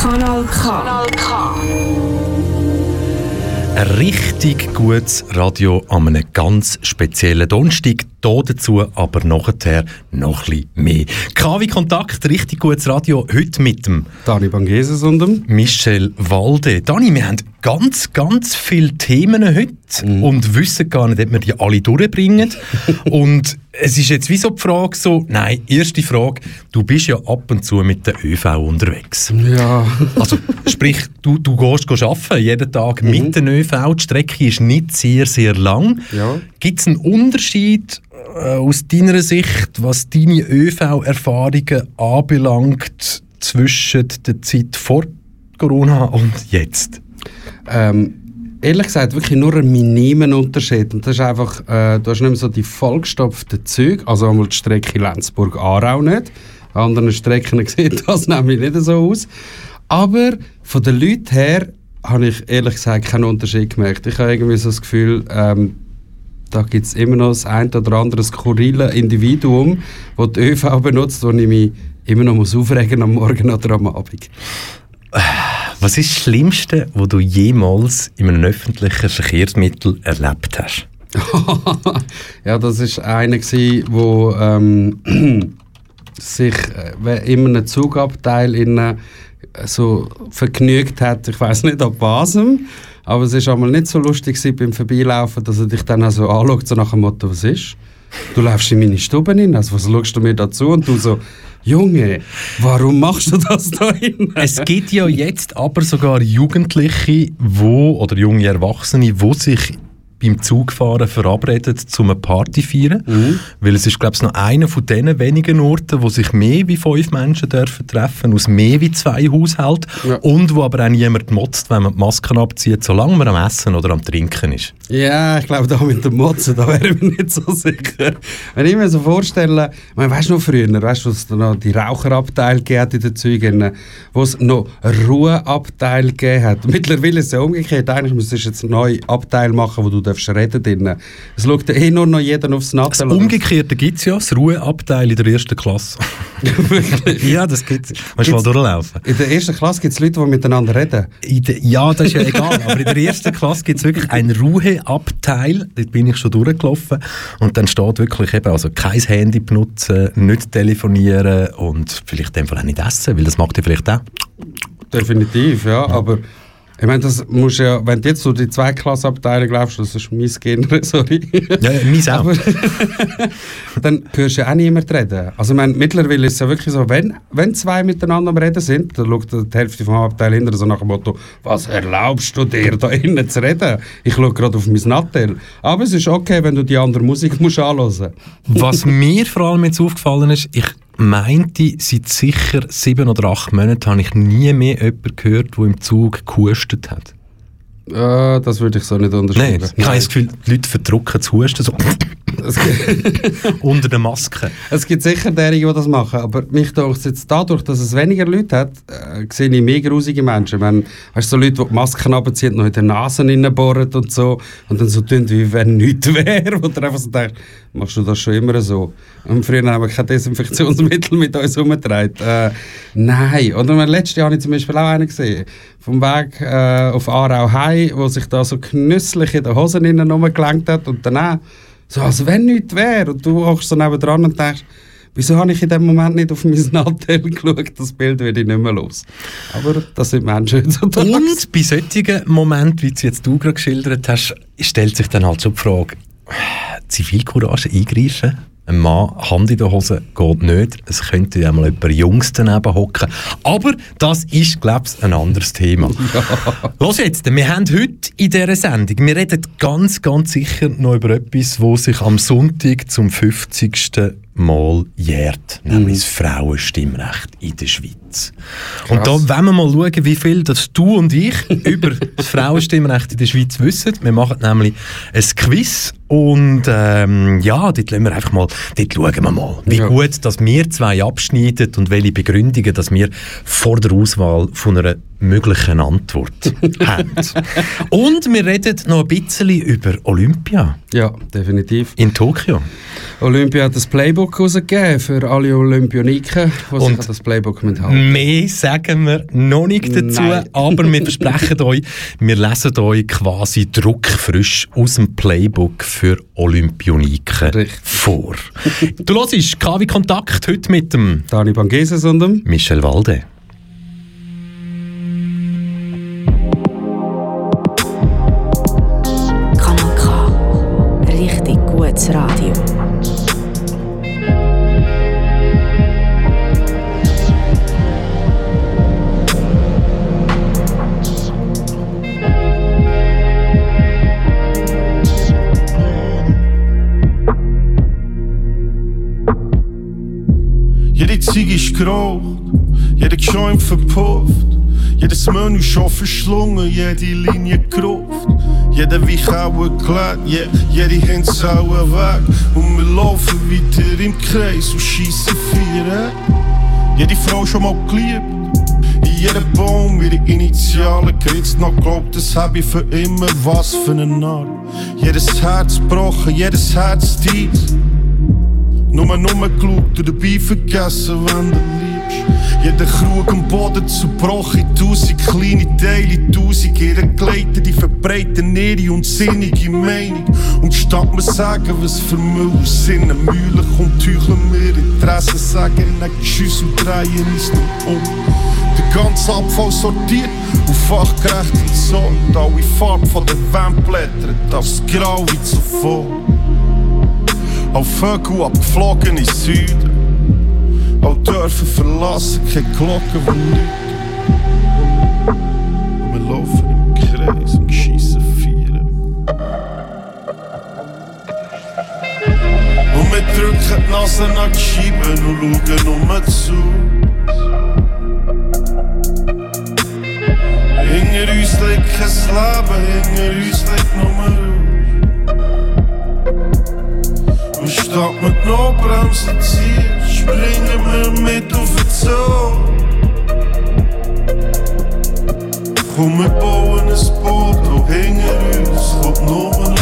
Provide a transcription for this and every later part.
Kanal K. Ein richtig gutes Radio an einem ganz speziellen Donnerstag. Hier dazu aber nachher noch ein bisschen mehr. KW Kontakt, richtig gutes Radio, heute mit dem Dani Bangeses und dem Michel Walde. Dani, wir haben ganz, ganz viele Themen heute Mhm. und wissen gar nicht, ob wir die alle durchbringen. und es ist jetzt wie so die Frage so, nein, erste Frage, du bist ja ab und zu mit der ÖV unterwegs. Ja, Also sprich, du, du gehst, gehst arbeiten, jeden Tag mit der ÖV, die Strecke ist nicht sehr, sehr lang. Ja. Gibt es einen Unterschied äh, aus deiner Sicht, was deine ÖV-Erfahrungen anbelangt, zwischen der Zeit vor Corona und jetzt? ähm, ehrlich gesagt wirklich nur ein minimen Unterschied. Und das ist einfach, äh, du hast nicht mehr so die vollgestopften Züge, also einmal die Strecke Lenzburg-Aarau nicht. An anderen Strecken sieht das nämlich nicht so aus. Aber von den Leuten her habe ich ehrlich gesagt keinen Unterschied gemerkt. Ich habe irgendwie so das Gefühl, ähm, da gibt es immer noch das ein oder andere skurrile Individuum, das die ÖV benutzt, wo ich mich immer noch muss aufregen am Morgen oder am Abend. Was ist das Schlimmste, was du jemals in einem öffentlichen Verkehrsmittel erlebt hast? ja, das ist einer wo ähm, sich äh, in einem Zugabteil in, äh, so vergnügt hat. Ich weiß nicht ab was, aber es ist einmal nicht so lustig beim Vorbeilaufen, dass er dich dann so anschaut, so nach dem Motto, was ist? Du läufst in meine Stube hin, also was schaust du mir dazu? Und du so, Junge, warum machst du das da hin? Es gibt ja jetzt aber sogar Jugendliche, wo, oder junge Erwachsene, die sich beim Zugfahren verabreden, zum eine Party feiern. Weil es ist, glaube ich, noch einer von diesen wenigen Orten, wo sich mehr wie fünf Menschen dürfen treffen, aus mehr wie zwei Haushalten. Ja. Und wo aber auch niemand motzt, wenn man die Masken abzieht, solange man am Essen oder am Trinken ist. Ja, ich glaube, da mit dem Motzen, da wäre ich mir nicht so sicher. Wenn ich mir so vorstelle, weißt du noch früher, weißt du, es noch die Raucherabteil gegeben in den Zügen, wo es noch Ruheabteil gegeben hat. Mittlerweile ist es ja umgekehrt. Eigentlich müsstest du jetzt einen neuen Abteil machen, wo du darfst reden drinnen. Es schaut ja eh nur noch jeder aufs Das Nattel. Umgekehrte gibt es ja, das Ruheabteil in der ersten Klasse. ja, das gibt es. Willst du mal durchlaufen? In der ersten Klasse gibt es Leute, die miteinander reden. Der, ja, das ist ja egal. Aber in der ersten Klasse gibt es wirklich ein Ruheabteil. Dort bin ich schon durchgelaufen. Und dann steht wirklich eben, also kein Handy benutzen, nicht telefonieren und vielleicht in dem Fall auch nicht essen, weil das macht ihr vielleicht auch. Definitiv, ja. Aber ich meine, das musst ja, wenn du jetzt so die Zweiklassenabteilung glaubst, das ist mein Genre, sorry. Ja, ja meins auch. Aber dann hörst du ja auch niemand reden. Also ich meine, mittlerweile ist es ja wirklich so, wenn, wenn zwei miteinander am Reden sind, dann schaut die Hälfte vom Abteil hinter so nach dem Motto, was erlaubst du dir da innen zu reden? Ich schaue gerade auf mein Nattel. Aber es ist okay, wenn du die andere Musik musst anhören Was mir vor allem jetzt aufgefallen ist, ich meinte, seit sicher sieben oder acht Monaten habe ich nie mehr jemanden gehört, der im Zug gehustet hat. Äh, Das würde ich so nicht Nein, unterschreiben. ich habe das Gefühl, die Leute verdrücken zu husten so unter der Maske. Es gibt sicher derige, die das machen, aber mich denkt jetzt dadurch, dass es weniger Leute hat, äh, sehe ich mehr grusige Menschen. Wenn, weißt du, so Leute, die die Masken abziehen, noch in der Nase reinbohren und so und dann so tun, wie wenn nichts wäre, wo du einfach so denkst, machst du das schon immer so? Und früher haben wir kein Desinfektionsmittel mit uns herumgetragen. Äh, nein, mein letztes Jahr habe ich zum Beispiel auch einen gesehen, vom Weg äh, auf Aarau heim, wo sich da so genüsslich in den Hosen innen rumgelenkt hat und danach so, als wenn nichts wäre. Und du hockst so nebendran und denkst, wieso habe ich in dem Moment nicht auf mein Nattel geschaut? Das Bild werde ich nicht mehr los. Aber das sind Menschen heutzutage. Und bei solchen Momenten, wie du jetzt du gerade geschildert hast, stellt sich dann halt schon die Frage, Zivilcourage eingreifen? Ein Mann, Hand in der Hose, geht nicht. Es könnte ja mal jemand Jungs daneben hocken. Aber das ist, glaube ich, ein anderes Thema. Los jetzt, wir haben heute in dieser Sendung, wir reden ganz, ganz sicher noch über etwas, wo sich am Sonntag zum 50. Mal jährt, nämlich das Frauenstimmrecht in der Schweiz. Und da wollen wir mal schauen, wie viel das du und ich über das Frauenstimmrecht in der Schweiz wissen. Wir machen nämlich ein Quiz und ähm, ja, dort, wir einfach mal, dort schauen wir mal, wie Ja. gut dass wir zwei abschneiden und welche Begründungen dass wir vor der Auswahl von einer möglichen Antwort haben. Und wir reden noch ein bisschen über Olympia Ja, definitiv. in Tokio. Olympia hat das Playbook rausgegeben für alle Olympioniken, die sich Und- an das Playbook mithalten. Mehr sagen wir noch nicht dazu, Nein. aber wir versprechen euch, wir lesen euch quasi druckfrisch aus dem Playbook für Olympioniken Richtig. vor. Du hörst KW Kontakt heute mit dem Dani Bangeses und dem Michel Walde. Richtig gutes Radio. Jede Ziege ist geraucht, jeder Joint verpufft, jedes Menü schon verschlungen, jede Linie gerupft. Jeder Weich auch geklärt, yeah, jede Hinz auch weg. Und wir laufen weiter im Kreis und schiessen Vieren. Jede Frau schon mal geliebt, in jedem Baum ihre Initialen geritzt. Noch glaubt, das hab ich für immer, was für ein Narr. Jedes Herz gebrochen, jedes Herz dies. Nur nur geschaut dabei vergessen, wenn du liebst. Jeder Krug am Boden zerbrochen, tausend kleine Teile, tausend ihre Gleiter, die verbreiten ihre unsinnige Meinung. Und statt mir sagen, was für Müll aus Sinnen Mühle kommt, heucheln wir Interessen, sagen nicht Tschüss und drehen uns dann um. Der ganze Abfall sortiert und fachgerecht entsorgt, alle Farben von der Wand blättern, das Grau wie zuvor. Auf Vögel abgeflogen in Süden. Auch dürfen verlassen, keine Glocken, die läuten. Und wir laufen im Kreis und schiessen Vieren. Und wir drücken die Nase an die Scheiben und schauen nur zu. Hinter uns liegt kein Leben, hinter uns liegt nur Rausch. Und statt mit Notbremse ziehen, springen wir mit auf den Zoo. Komm, wir bauen ein Boot, und hinter uns kommt nur ein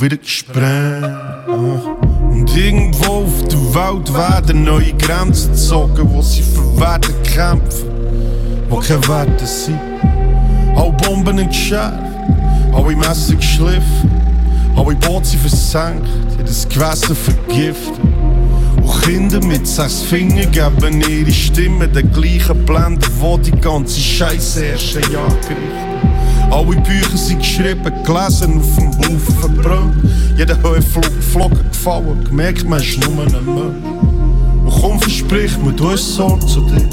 wieder gesprengt. Und irgendwo auf der Welt werden neue Grenzen gezogen, wo sie für Werte kämpfen, wo keine Werte sind. Alle Bomben entschärft, alle Messer geschliffen, alle Boote versenkt, jedes Gewässer vergiftet. Und Kinder mit sechs Fingern geben ihre Stimme den gleichen Blenden, wo die ganze Scheiße erst ein Jahr gerichtet. Alle Bücher sind geschrieben, gelesen, auf dem Haufen verbrannt. Jeder Höhenflug, Flocken gefallen, gemerkt, man ist nur ein Mensch. Und komm, versprich mir, du hast Sorge zu dir.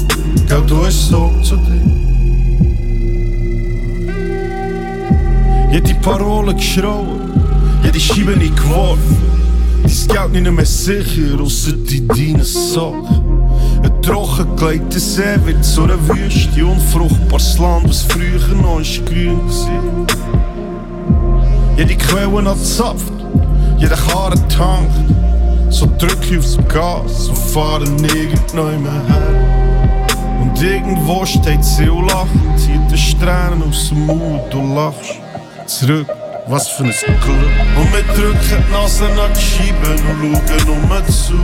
Gell, du hast Sorge zu dir. Jede Parole geschrauen, jede Scheibe nicht geworfen. Dein Geld nicht mehr sicher, ausser die deinen Sachen. Ein trockengelegter See wird zu einer Wüste, unfruchtbares Land, was früher noch ist grün war. Jede Quelle anzapft, jeder Karren tankt. So drück ich aufs Gas und fahre nirgend neu mehr her. Und irgendwo steht sie und lacht, zieht den Strähnen aus dem Mund, du lachst. Zurück, was für ein Glück. Und wir drücken die Nase an die Scheiben und schauen nur zu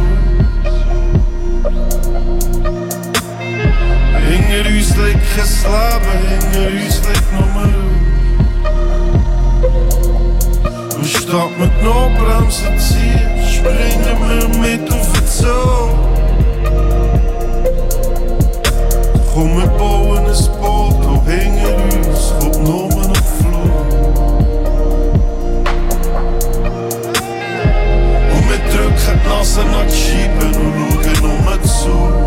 hinger uitslik geslapen, hinger uitslik nummer hoe. Stap met Nobrems, het zie ziehen, springen wir mit auf den zo. Komm, wir bauen een Boot, und hinger uns kommt nomen op vloer. Hoe met druk gaat nassen naar het schiepen, hoe loeken om het zo.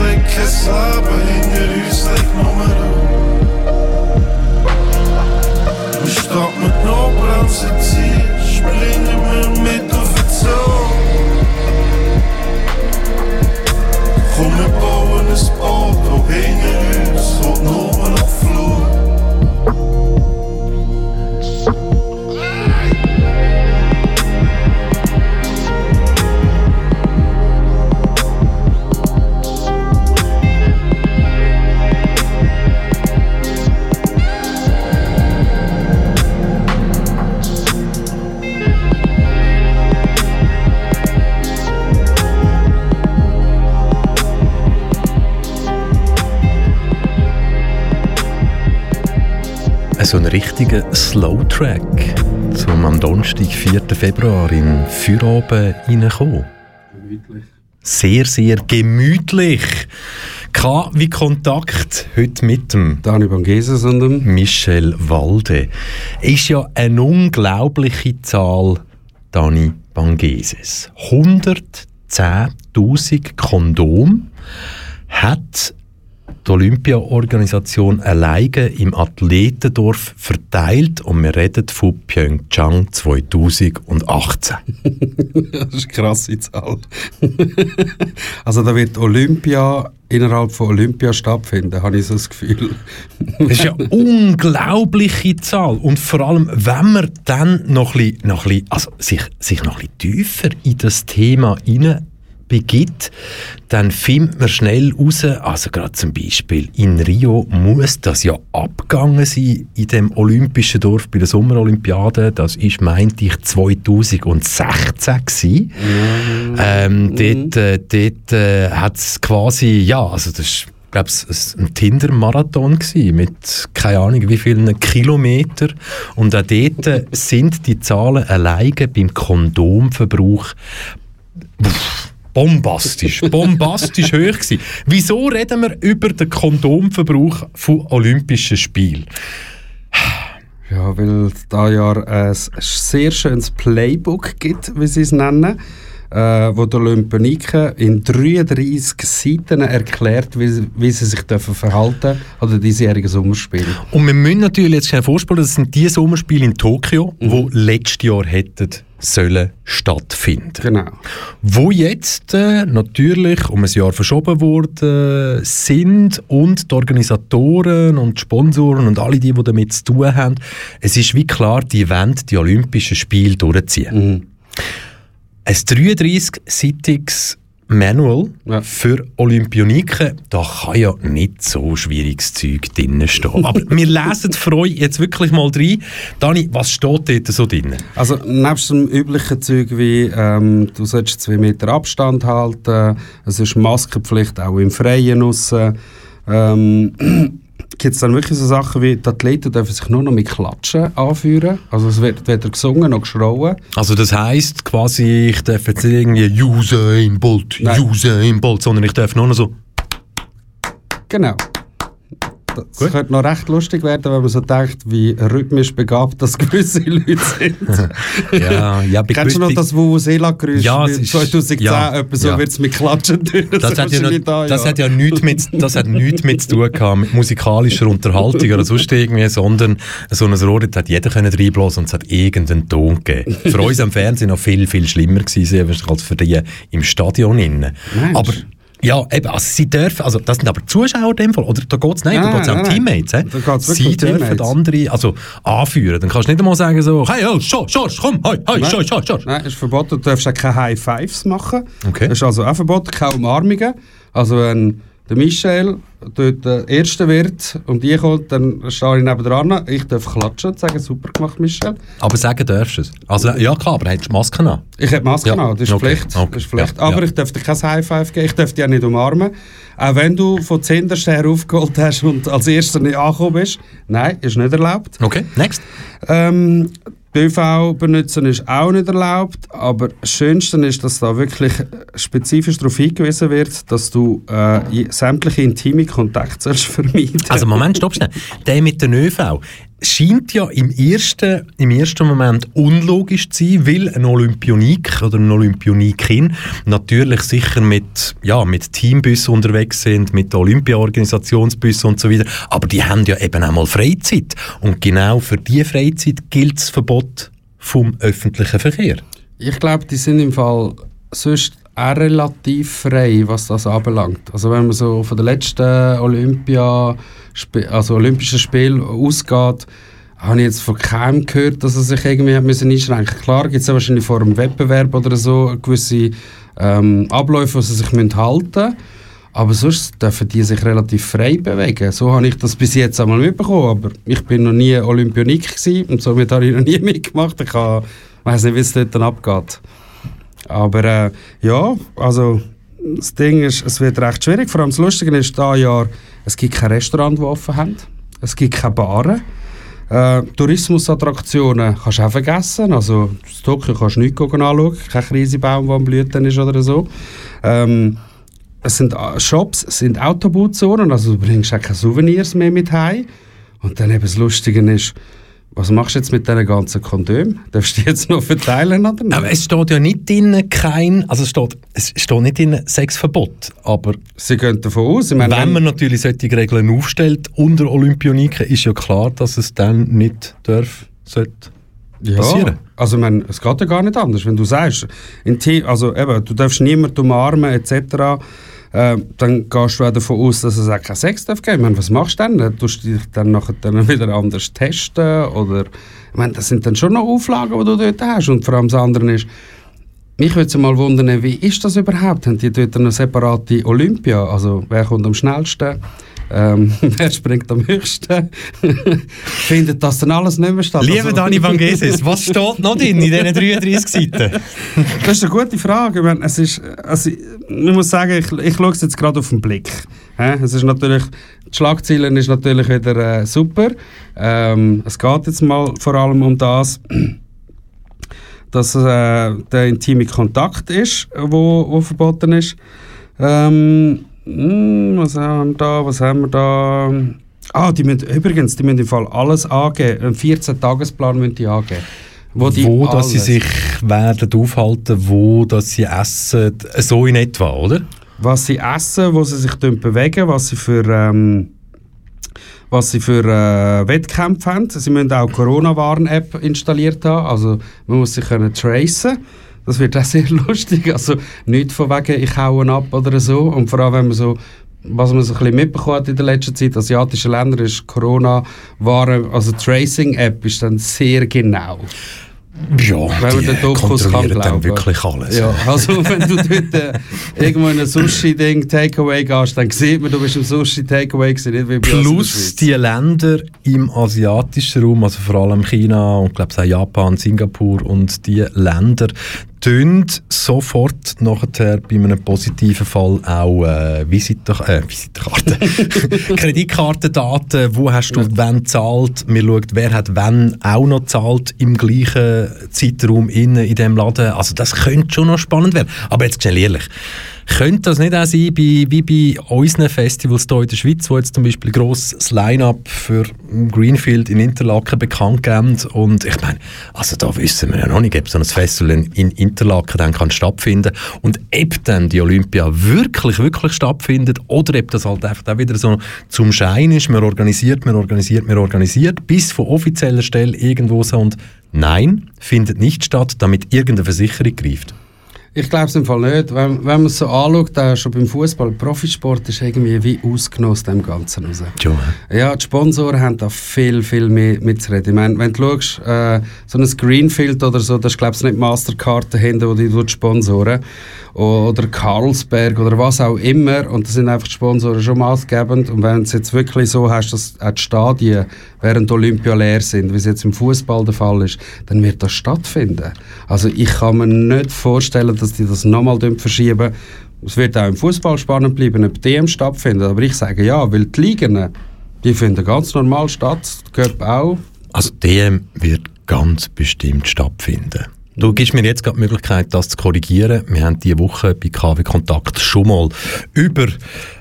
Uns liegt kein Leben, hinter uns liegt nur Ruhe. Und statt mit die Notbremse ziehen, springen wir mit auf den Zug. Komm, wir bauen ein Boot, und hinter uns kommt nur noch Flut. So ein richtiger Slow-Track zum am Donnerstag, 4. Februar in Feueroben reinkommen. Sehr, sehr gemütlich. K wie Kontakt heute mit dem Dani Bangeses und dem Michel Walde. Ist ja eine unglaubliche Zahl, Dani Bangeses. 110.000 Kondom hat die Olympia-Organisation alleine im Athletendorf verteilt und wir reden von Pyeongchang 2018. Das ist eine krasse Zahl. also da wird Olympia innerhalb von Olympia stattfinden, habe ich so das Gefühl. Das ist ja eine unglaubliche Zahl. Und vor allem, wenn man dann noch ein bisschen, noch ein bisschen, also sich, sich noch ein bisschen tiefer in das Thema hinein begibt, dann findet man schnell raus, also gerade zum Beispiel in Rio muss das ja abgegangen sein in dem olympischen Dorf bei der Sommerolympiade. Das ist, meinte ich, 2016 gewesen. Ähm, dort äh, dort äh, hat es quasi, ja, also das ist ich glaube, es war ein Tinder-Marathon mit keine Ahnung wie vielen Kilometer. Und auch dort äh, sind die Zahlen alleine beim Kondomverbrauch bombastisch, bombastisch hoch gewesen. Wieso reden wir über den Kondomverbrauch von Olympischen Spielen? Ja, weil es da ja ein sehr schönes Playbook gibt, wie sie es nennen, äh, wo die Olympioniken in 33 Seiten erklärt, wie, wie sie sich dürfen verhalten an den diesjährigen Sommerspielen. Und wir müssen natürlich jetzt schnell vorstellen, das sind die Sommerspiele in Tokio, mhm. wo letztes Jahr hätten sollen stattfinden. Genau. Wo jetzt äh, natürlich um ein Jahr verschoben worden sind und die Organisatoren und die Sponsoren und alle die, die damit zu tun haben, es ist wie klar, die wollen die Olympischen Spiele durchziehen. Mhm. Ein 33-seitiges Manual Ja. für Olympioniken, da kann ja nicht so schwieriges Zeug drinnen stehen. Aber wir lesen für euch jetzt wirklich mal rein. Dani, was steht dort so drin? Also nebst dem üblichen Zeug wie ähm, du sollst zwei Meter Abstand halten, es ist Maskenpflicht auch im Freien aussen. Ähm, Gibt es dann wirklich so Sachen wie, die Athleten dürfen sich nur noch mit Klatschen anführen? Also es wird weder gesungen noch geschrauen. Also das heisst quasi, ich darf jetzt irgendwie Usain Bolt, Nein. Usain Bolt, sondern ich darf nur noch so... Genau. Das Gut. könnte noch recht lustig werden, wenn man so denkt, wie rhythmisch begabt das gewisse Leute sind. Ja, ja, Kennst du noch das Vuvuzela-Geräusch? Ja, es ist- 2010, ja, etwa so ja. wird es mit Klatschen tun. Das hat, ja noch, wahrscheinlich da, das hat ja nichts mit, das hat nichts mit zu tun gehabt, mit musikalischer Unterhaltung oder sonst irgendwie, sondern so ein Rohr, das hat jeder können reinblasen und es hat irgendeinen Ton gegeben. Für uns am Fernsehen noch viel, viel schlimmer gewesen als für die im Stadion innen. Aber ja, eben, also sie dürfen, also das sind aber Zuschauer in dem Fall, oder da geht es nicht, da Nein, geht es auch um. Teammates. Da wirklich Sie dürfen Teammates. andere, also anführen. Dann kannst du nicht einmal sagen so, hey, oh, Schorsch, Schorsch, komm, hey, hey. Schorsch, Schorsch, Schorsch. Nein, ist verboten. Du darfst auch keine High Fives machen. Okay. Das ist also auch verboten. Keine Umarmungen. Also wenn der Michel dort der Erste wird und ich kommt, dann stehe ich neben dran. Ich darf klatschen und sagen, super gemacht, Michel. Aber sagen darfst du es. Also, ja klar, aber hättest du Masken an? Ich habe Maske Ja, an, das ist okay, Pflicht. okay, Das ist Pflicht. ja, Aber ja. ich darf dir kein High Five geben, ich darf dich auch nicht umarmen. Auch wenn du von zuhinterst her aufgeholt hast und als Erster nicht angekommen bist. Nein, ist nicht erlaubt. Okay, next. Ähm, ÖV benutzen ist auch nicht erlaubt, aber das Schönste ist, dass da wirklich spezifisch darauf hingewiesen wird, dass du äh, sämtliche intime Kontakte vermeiden Also Moment, stopp schnell. Der mit den ÖV scheint ja im ersten, im ersten Moment unlogisch zu sein, weil ein Olympionik oder ein Olympionikin natürlich sicher mit, ja, mit Teambussen unterwegs sind, mit Olympia-Organisationsbussen und so weiter, aber die haben ja eben auch mal Freizeit und genau für diese Freizeit gilt das Verbot vom öffentlichen Verkehr. Ich glaube, die sind im Fall sonst auch relativ frei, was das anbelangt. Also wenn man so von der letzten Olympia, also Olympischen Spiel ausgeht, habe ich jetzt von keinem gehört, dass er sich irgendwie hat müssen einschränken Klar gibt es ja wahrscheinlich vor einem Wettbewerb oder so gewisse ähm, Abläufe, die sie sich halten müssen. Aber sonst dürfen die sich relativ frei bewegen. So habe ich das bis jetzt einmal mitbekommen. Aber ich bin noch nie Olympionik gewesen und somit habe ich noch nie mitgemacht. Ich weiß nicht, wie es dort dann abgeht. Aber äh, ja, also das Ding ist, es wird recht schwierig. Vor allem das Lustige ist, dieses Jahr, es gibt kein Restaurant, das offen haben. Es gibt keine Baren. Äh, Tourismusattraktionen kannst du auch vergessen. Also in Tokio kannst du nichts anschauen. Kein Krisenbaum, der am Blüten ist oder so. Ähm, es sind äh, Shops, es sind Autobootzonen, also du bringst auch keine Souvenirs mehr mit heim. Und dann eben das Lustige ist, was machst du jetzt mit diesen ganzen Kondomen? Darfst du die jetzt noch verteilen oder nicht? Aber es steht ja nicht drin kein, also es steht, es steht nicht drin Sexverbot, aber... Sie gehen davon aus. Meine, wenn man natürlich solche Regeln aufstellt unter Olympioniken, ist ja klar, dass es dann nicht darf, sollte ja, passieren. also ich meine, es geht ja gar nicht anders. Wenn du sagst, in also eben, du darfst niemanden umarmen etc., äh, dann gehst du auch davon aus, dass es auch keinen Sex darf geben. Meine, was machst du dann? Tust du dich dann nachher wieder anders testen? Oder, ich meine, das sind dann schon noch Auflagen, die du dort hast. Und vor allem das andere ist, mich würde mal wundern, wie ist das überhaupt? Haben die dort eine separate Olympia? Also wer kommt am schnellsten? Ähm, wer springt am höchsten? Findet das dann alles nicht mehr statt? Lieber also, Dani Van Geses, was steht noch drin in diesen 33 Seiten? das ist eine gute Frage. Ich meine, es ist, also, ich muss sagen, ich, ich schaue es jetzt gerade auf den Blick. Es ist natürlich, die Schlagzeilen ist natürlich wieder äh, super. Ähm, es geht jetzt mal vor allem um das, dass äh, der intime Kontakt ist, wo, wo verboten ist. Ähm, hm, was haben wir da? Was haben wir da? Ah, die müssen, übrigens, die müssen im Fall alles angeben. Einen 14-Tagesplan müssen die angeben. Wo, die wo dass sie sich werden aufhalten, wo dass sie essen, so in etwa, oder? Was sie essen, wo sie sich bewegen, was sie für, ähm, was sie für äh, Wettkämpfe haben. Sie müssen auch Corona-Warn-App installiert haben, also man muss sich können tracen das wird auch sehr lustig. Also nicht von wegen, ich haue ab oder so. Und vor allem, wenn man so was man so ein bisschen mitbekommen hat in der letzten Zeit, asiatische Länder ist Corona, waren, also Tracing-App ist dann sehr genau. Ja, wenn man den Dokus kann glauben. wirklich alles. Ja, also wenn du dort äh, irgendwo in ein Sushi-Ding Takeaway gehst, dann sieht man, du bist im Sushi-Takeaway gewesen, nicht wie bei Plus die Länder im asiatischen Raum, also vor allem China und glaube auch Japan, Singapur und die Länder, tun sofort nachher bei einem positiven Fall auch äh, Visiter, äh, Visiterkarten, Kreditkartendaten, wo hast du ja. wann zahlt, wir schauen, wer hat wann auch noch zahlt im gleichen Zeitraum in, in diesem Laden. Also das könnte schon noch spannend werden. Aber jetzt schnell ehrlich, könnte das nicht auch sein, wie bei unseren Festivals hier in der Schweiz, wo jetzt zum Beispiel grosses Line-Up für Greenfield in Interlaken bekannt geben? Und ich meine, also da wissen wir ja noch nicht, ob so ein Festival in Interlaken dann kann stattfinden und ob dann die Olympia wirklich, wirklich stattfindet oder ob das halt einfach auch wieder so zum Schein ist, man organisiert, man organisiert, man organisiert, bis von offizieller Stelle irgendwo so. Und nein, findet nicht statt, damit irgendeine Versicherung greift. Ich glaube es im Fall nicht. Wenn, wenn man es so anschaut, äh, schon beim Fußball, Profisport ist irgendwie wie ausgenommen aus dem Ganzen raus. Ja. ja, die Sponsoren haben da viel, viel mehr mitzureden. Ich meine, wenn du schaust, äh, so ein Greenfield oder so, das ist glaube ich nicht Mastercard dahinter, die die sponsoren oder Carlsberg oder was auch immer und das sind einfach die Sponsoren schon maßgebend und wenn es jetzt wirklich so hast, dass auch die Stadien während Olympia leer sind, wie es jetzt im Fußball der Fall ist, dann wird das stattfinden. Also ich kann mir nicht vorstellen, dass die das nochmal verschieben. Es wird auch im Fußball spannend bleiben, ob DM stattfindet, aber ich sage ja, weil die Ligen, die finden ganz normal statt, die Cup auch. Also DM wird ganz bestimmt stattfinden. Du gibst mir jetzt gerade die Möglichkeit, das zu korrigieren. Wir haben diese Woche bei KW Kontakt schon mal über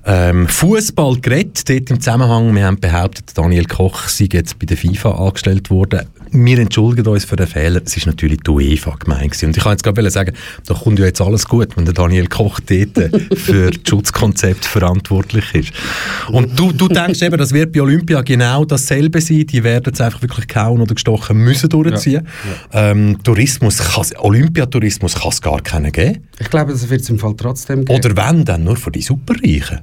ähm, Fußball geredet. Dort im Zusammenhang, wir haben behauptet, Daniel Koch sei jetzt bei der FIFA angestellt worden wir entschuldigen uns für den Fehler. Es ist natürlich die UEFA gemeint. Und ich kann jetzt gerade sagen, da kommt ja jetzt alles gut, wenn der Daniel Koch dort für das Schutzkonzept verantwortlich ist. Und du, du denkst eben, das wird bei Olympia genau dasselbe sein. Die werden es einfach wirklich kauen oder gestochen müssen durchziehen. Ja, ja. Ähm, Tourismus, Olympiatourismus kann es gar keinen geben. Ich glaube, das wird es im Fall trotzdem geben. Oder wenn, dann nur für die Superreichen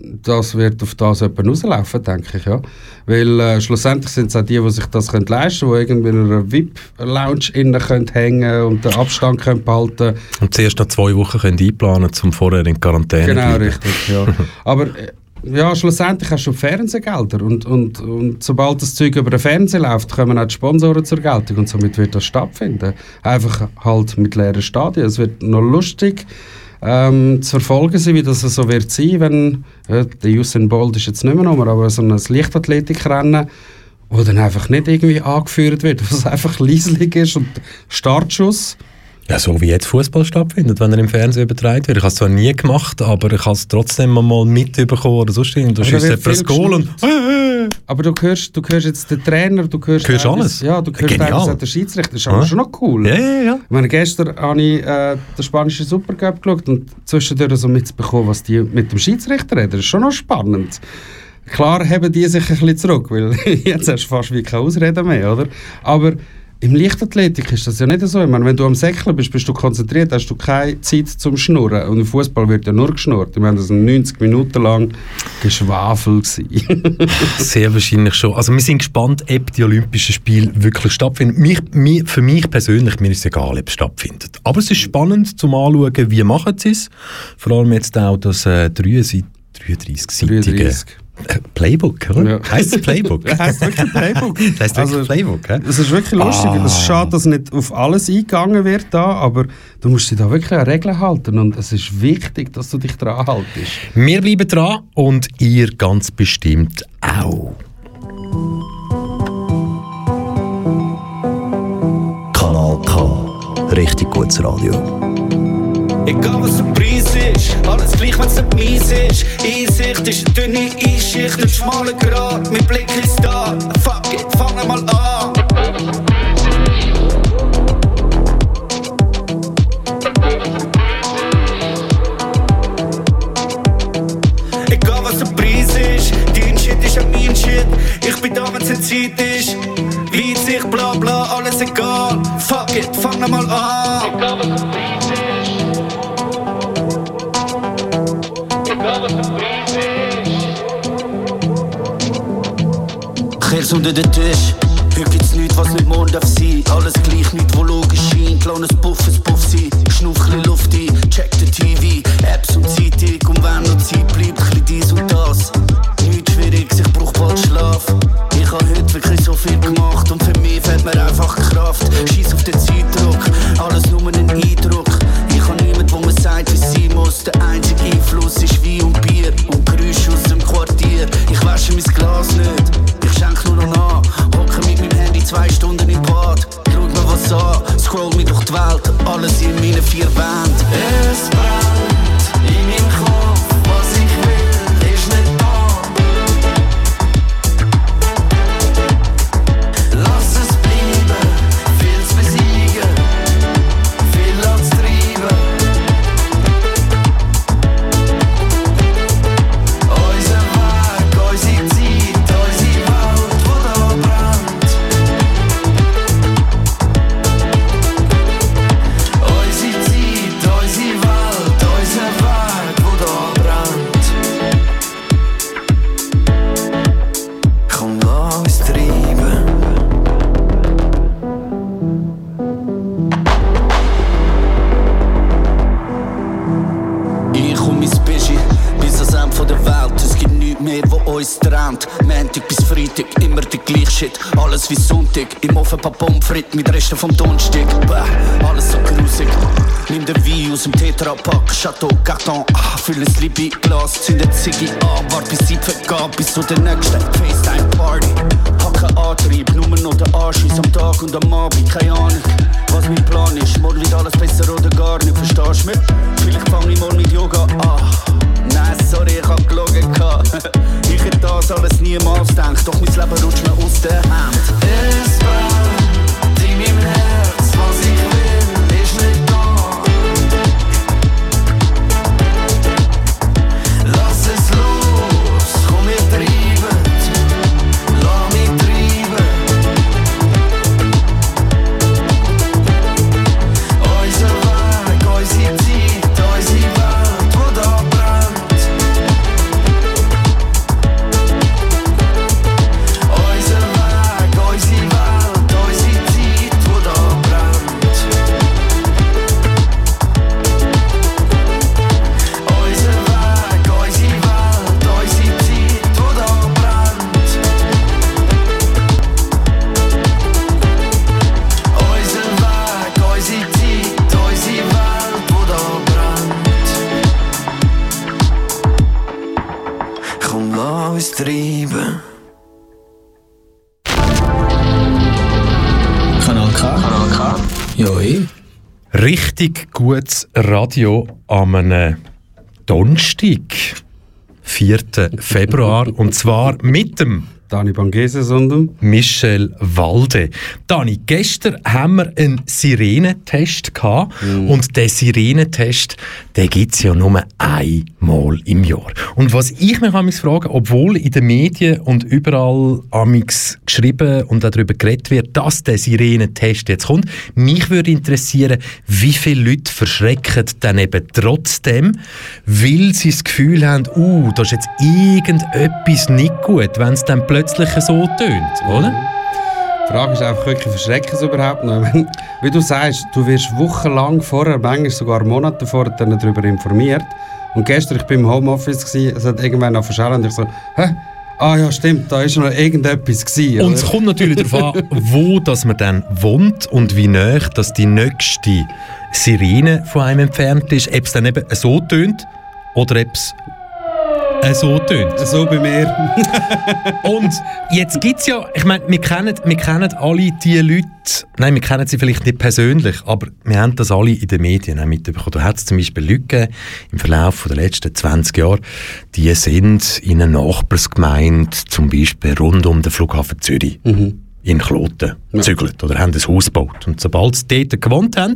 das wird auf das jemand rauslaufen, denke ich, ja. Weil äh, schlussendlich sind es auch die, die sich das können leisten können, die irgendwie in einer VIP-Lounge innen können hängen und den Abstand können behalten Und zuerst noch zwei Wochen können einplanen, um vorher in Quarantäne Genau, bleiben. richtig, ja. Aber äh, ja, schlussendlich hast du Fernsehgelder und, und, und sobald das Zeug über den Fernseher läuft, kommen auch die Sponsoren zur Geltung und somit wird das stattfinden. Einfach halt mit leeren Stadien. Es wird noch lustig ähm, zu verfolgen sein, wie das so wird sein, wenn ja, der Usain Bolt ist jetzt nicht mehr noch, aber so ein Leichtathletikrennen, wo dann einfach nicht irgendwie angeführt wird, was einfach leislich ist und Startschuss ja, so wie jetzt Fußball stattfindet, wenn er im Fernsehen übertragen wird. Ich habe es zwar nie gemacht, aber ich habe es trotzdem mal mitbekommen oder sonst irgendwie. Da schießt das Goal und... Aber du hörst, du hörst jetzt den Trainer, du hörst... Hörst alles? Ja, du hörst Genial. den Schiedsrichter. Das ist aber ja. schon noch cool. Ja, ja, ja. Ich meine, gestern habe ich äh, den spanischen Supercup geschaut und zwischendurch so mitbekommen, was die mit dem Schiedsrichter reden. Das ist schon noch spannend. Klar haben die sich ein bisschen zurück, weil jetzt hast du fast wie keine Ausrede mehr, oder? Aber im Leichtathletik ist das ja nicht so. Ich meine, wenn du am Säckeln bist, bist du konzentriert, hast du keine Zeit zum Schnurren. Und im Fußball wird ja nur geschnurrt. Ich meine, das waren 90 Minuten lang Geschwafel. Sehr wahrscheinlich schon. Also wir sind gespannt, ob die Olympischen Spiele wirklich stattfinden. Mich, mich, für mich persönlich, mir ist es egal, ob es stattfindet. Aber es ist spannend zum Anschauen, wie machen sie es. Vor allem jetzt auch das äh, 33-seitige 33. Playbook, oder? Ja. Heißt es Playbook? ja, heißt wirklich Playbook. das heißt wirklich also, Playbook, he? Es ist wirklich lustig. Ah. Es ist schade, dass nicht auf alles eingegangen wird da, aber du musst dich da wirklich an Regeln halten und es ist wichtig, dass du dich dran haltest. Wir bleiben dran und ihr ganz bestimmt auch. Kanal K. Richtig gutes Radio. Egal was der Preis ist, alles gleich, wenn's nicht mies ist. Einsicht ist eine dünne Einschicht, ein schmaler Grat, mein Blick ist da. Fuck it, fang mal an. Egal was der Preis ist, dein Shit ist auch mein Shit. Ich bin da, wenn's in Zeit ist. Weitsicht, bla bla, alles egal. Fuck it, fang mal an. Kehr's unter den Tisch. Heute gibt's nichts, was nicht morgen darf sein. Alles gleich, nichts, wo logisch scheint. Kleines Puff, es Puff sein. Schnuff alles wie Sonntag. Im Ofen paar Pommes frites mit Resten vom Donnerstag. Bäh, alles so grusig. Nimm den Wein aus dem Tetrapack, Chateau, Carton, ah, füll ein Libi Glas, zünd Ziggy an, wart bis Zeit vergab, bis zu der nächsten FaceTime-Party. Pack kein Antrieb, nur noch der Anschiss am Tag und am Abend, keine Ahnung. Was mein Plan ist, morgen wird alles besser oder gar nicht, verstehst du mich? Vielleicht fange ich mal mit Yoga an. Nein, sorry, ich hab gelogen. gehabt. Ich hätte das alles niemals gedacht, doch mein Leben rutscht mir aus der Hand. Es brennt in meinem Herz, was ich will, treiben. Kanal K. Kanal K. Joi. Richtig gutes Radio am einem Donnerstag, 4. Februar, und zwar mit dem Dani Bangese sondern Michel Walde. Dani, gestern haben wir einen Sirenentest gehabt und der Sirenentest, den gibt es ja nur einmal im Jahr. Und was ich mich amigs frage, obwohl in den Medien und überall amigs geschrieben und auch darüber geredet wird, dass der Sirenentest jetzt kommt, mich würde interessieren, wie viele Leute verschrecken dann eben trotzdem, weil sie das Gefühl haben, uh, da ist jetzt irgendetwas nicht gut, wenn es dann plötzlich so tönt, oder? Die Frage ist einfach wirklich, verschrecken sie überhaupt noch? Wie du sagst, du wirst wochenlang vorher, manchmal sogar Monate vorher dann darüber informiert. Und gestern, ich bin im Homeoffice, gewesen, es hat irgendwann noch verschallt und ich so, hä? Ah ja, stimmt, da ist noch irgendetwas gewesen. Und es kommt natürlich darauf an, wo dass man dann wohnt und wie nah dass die nächste Sirene von einem entfernt ist. Ob es dann eben so tönt oder ob es äh, so tönt. So bei mir. Und jetzt gibt es ja, ich meine, wir kennen, wir kennen alle die Leute, nein, wir kennen sie vielleicht nicht persönlich, aber wir haben das alle in den Medien auch mitbekommen. Da hat es zum Beispiel Leute gegeben, im Verlauf der letzten 20 Jahre, die sind in einer Nachbarsgemeinde, zum Beispiel rund um den Flughafen Zürich, in Kloten gezügelt oder haben ein Haus gebaut. Und sobald sie dort gewohnt haben,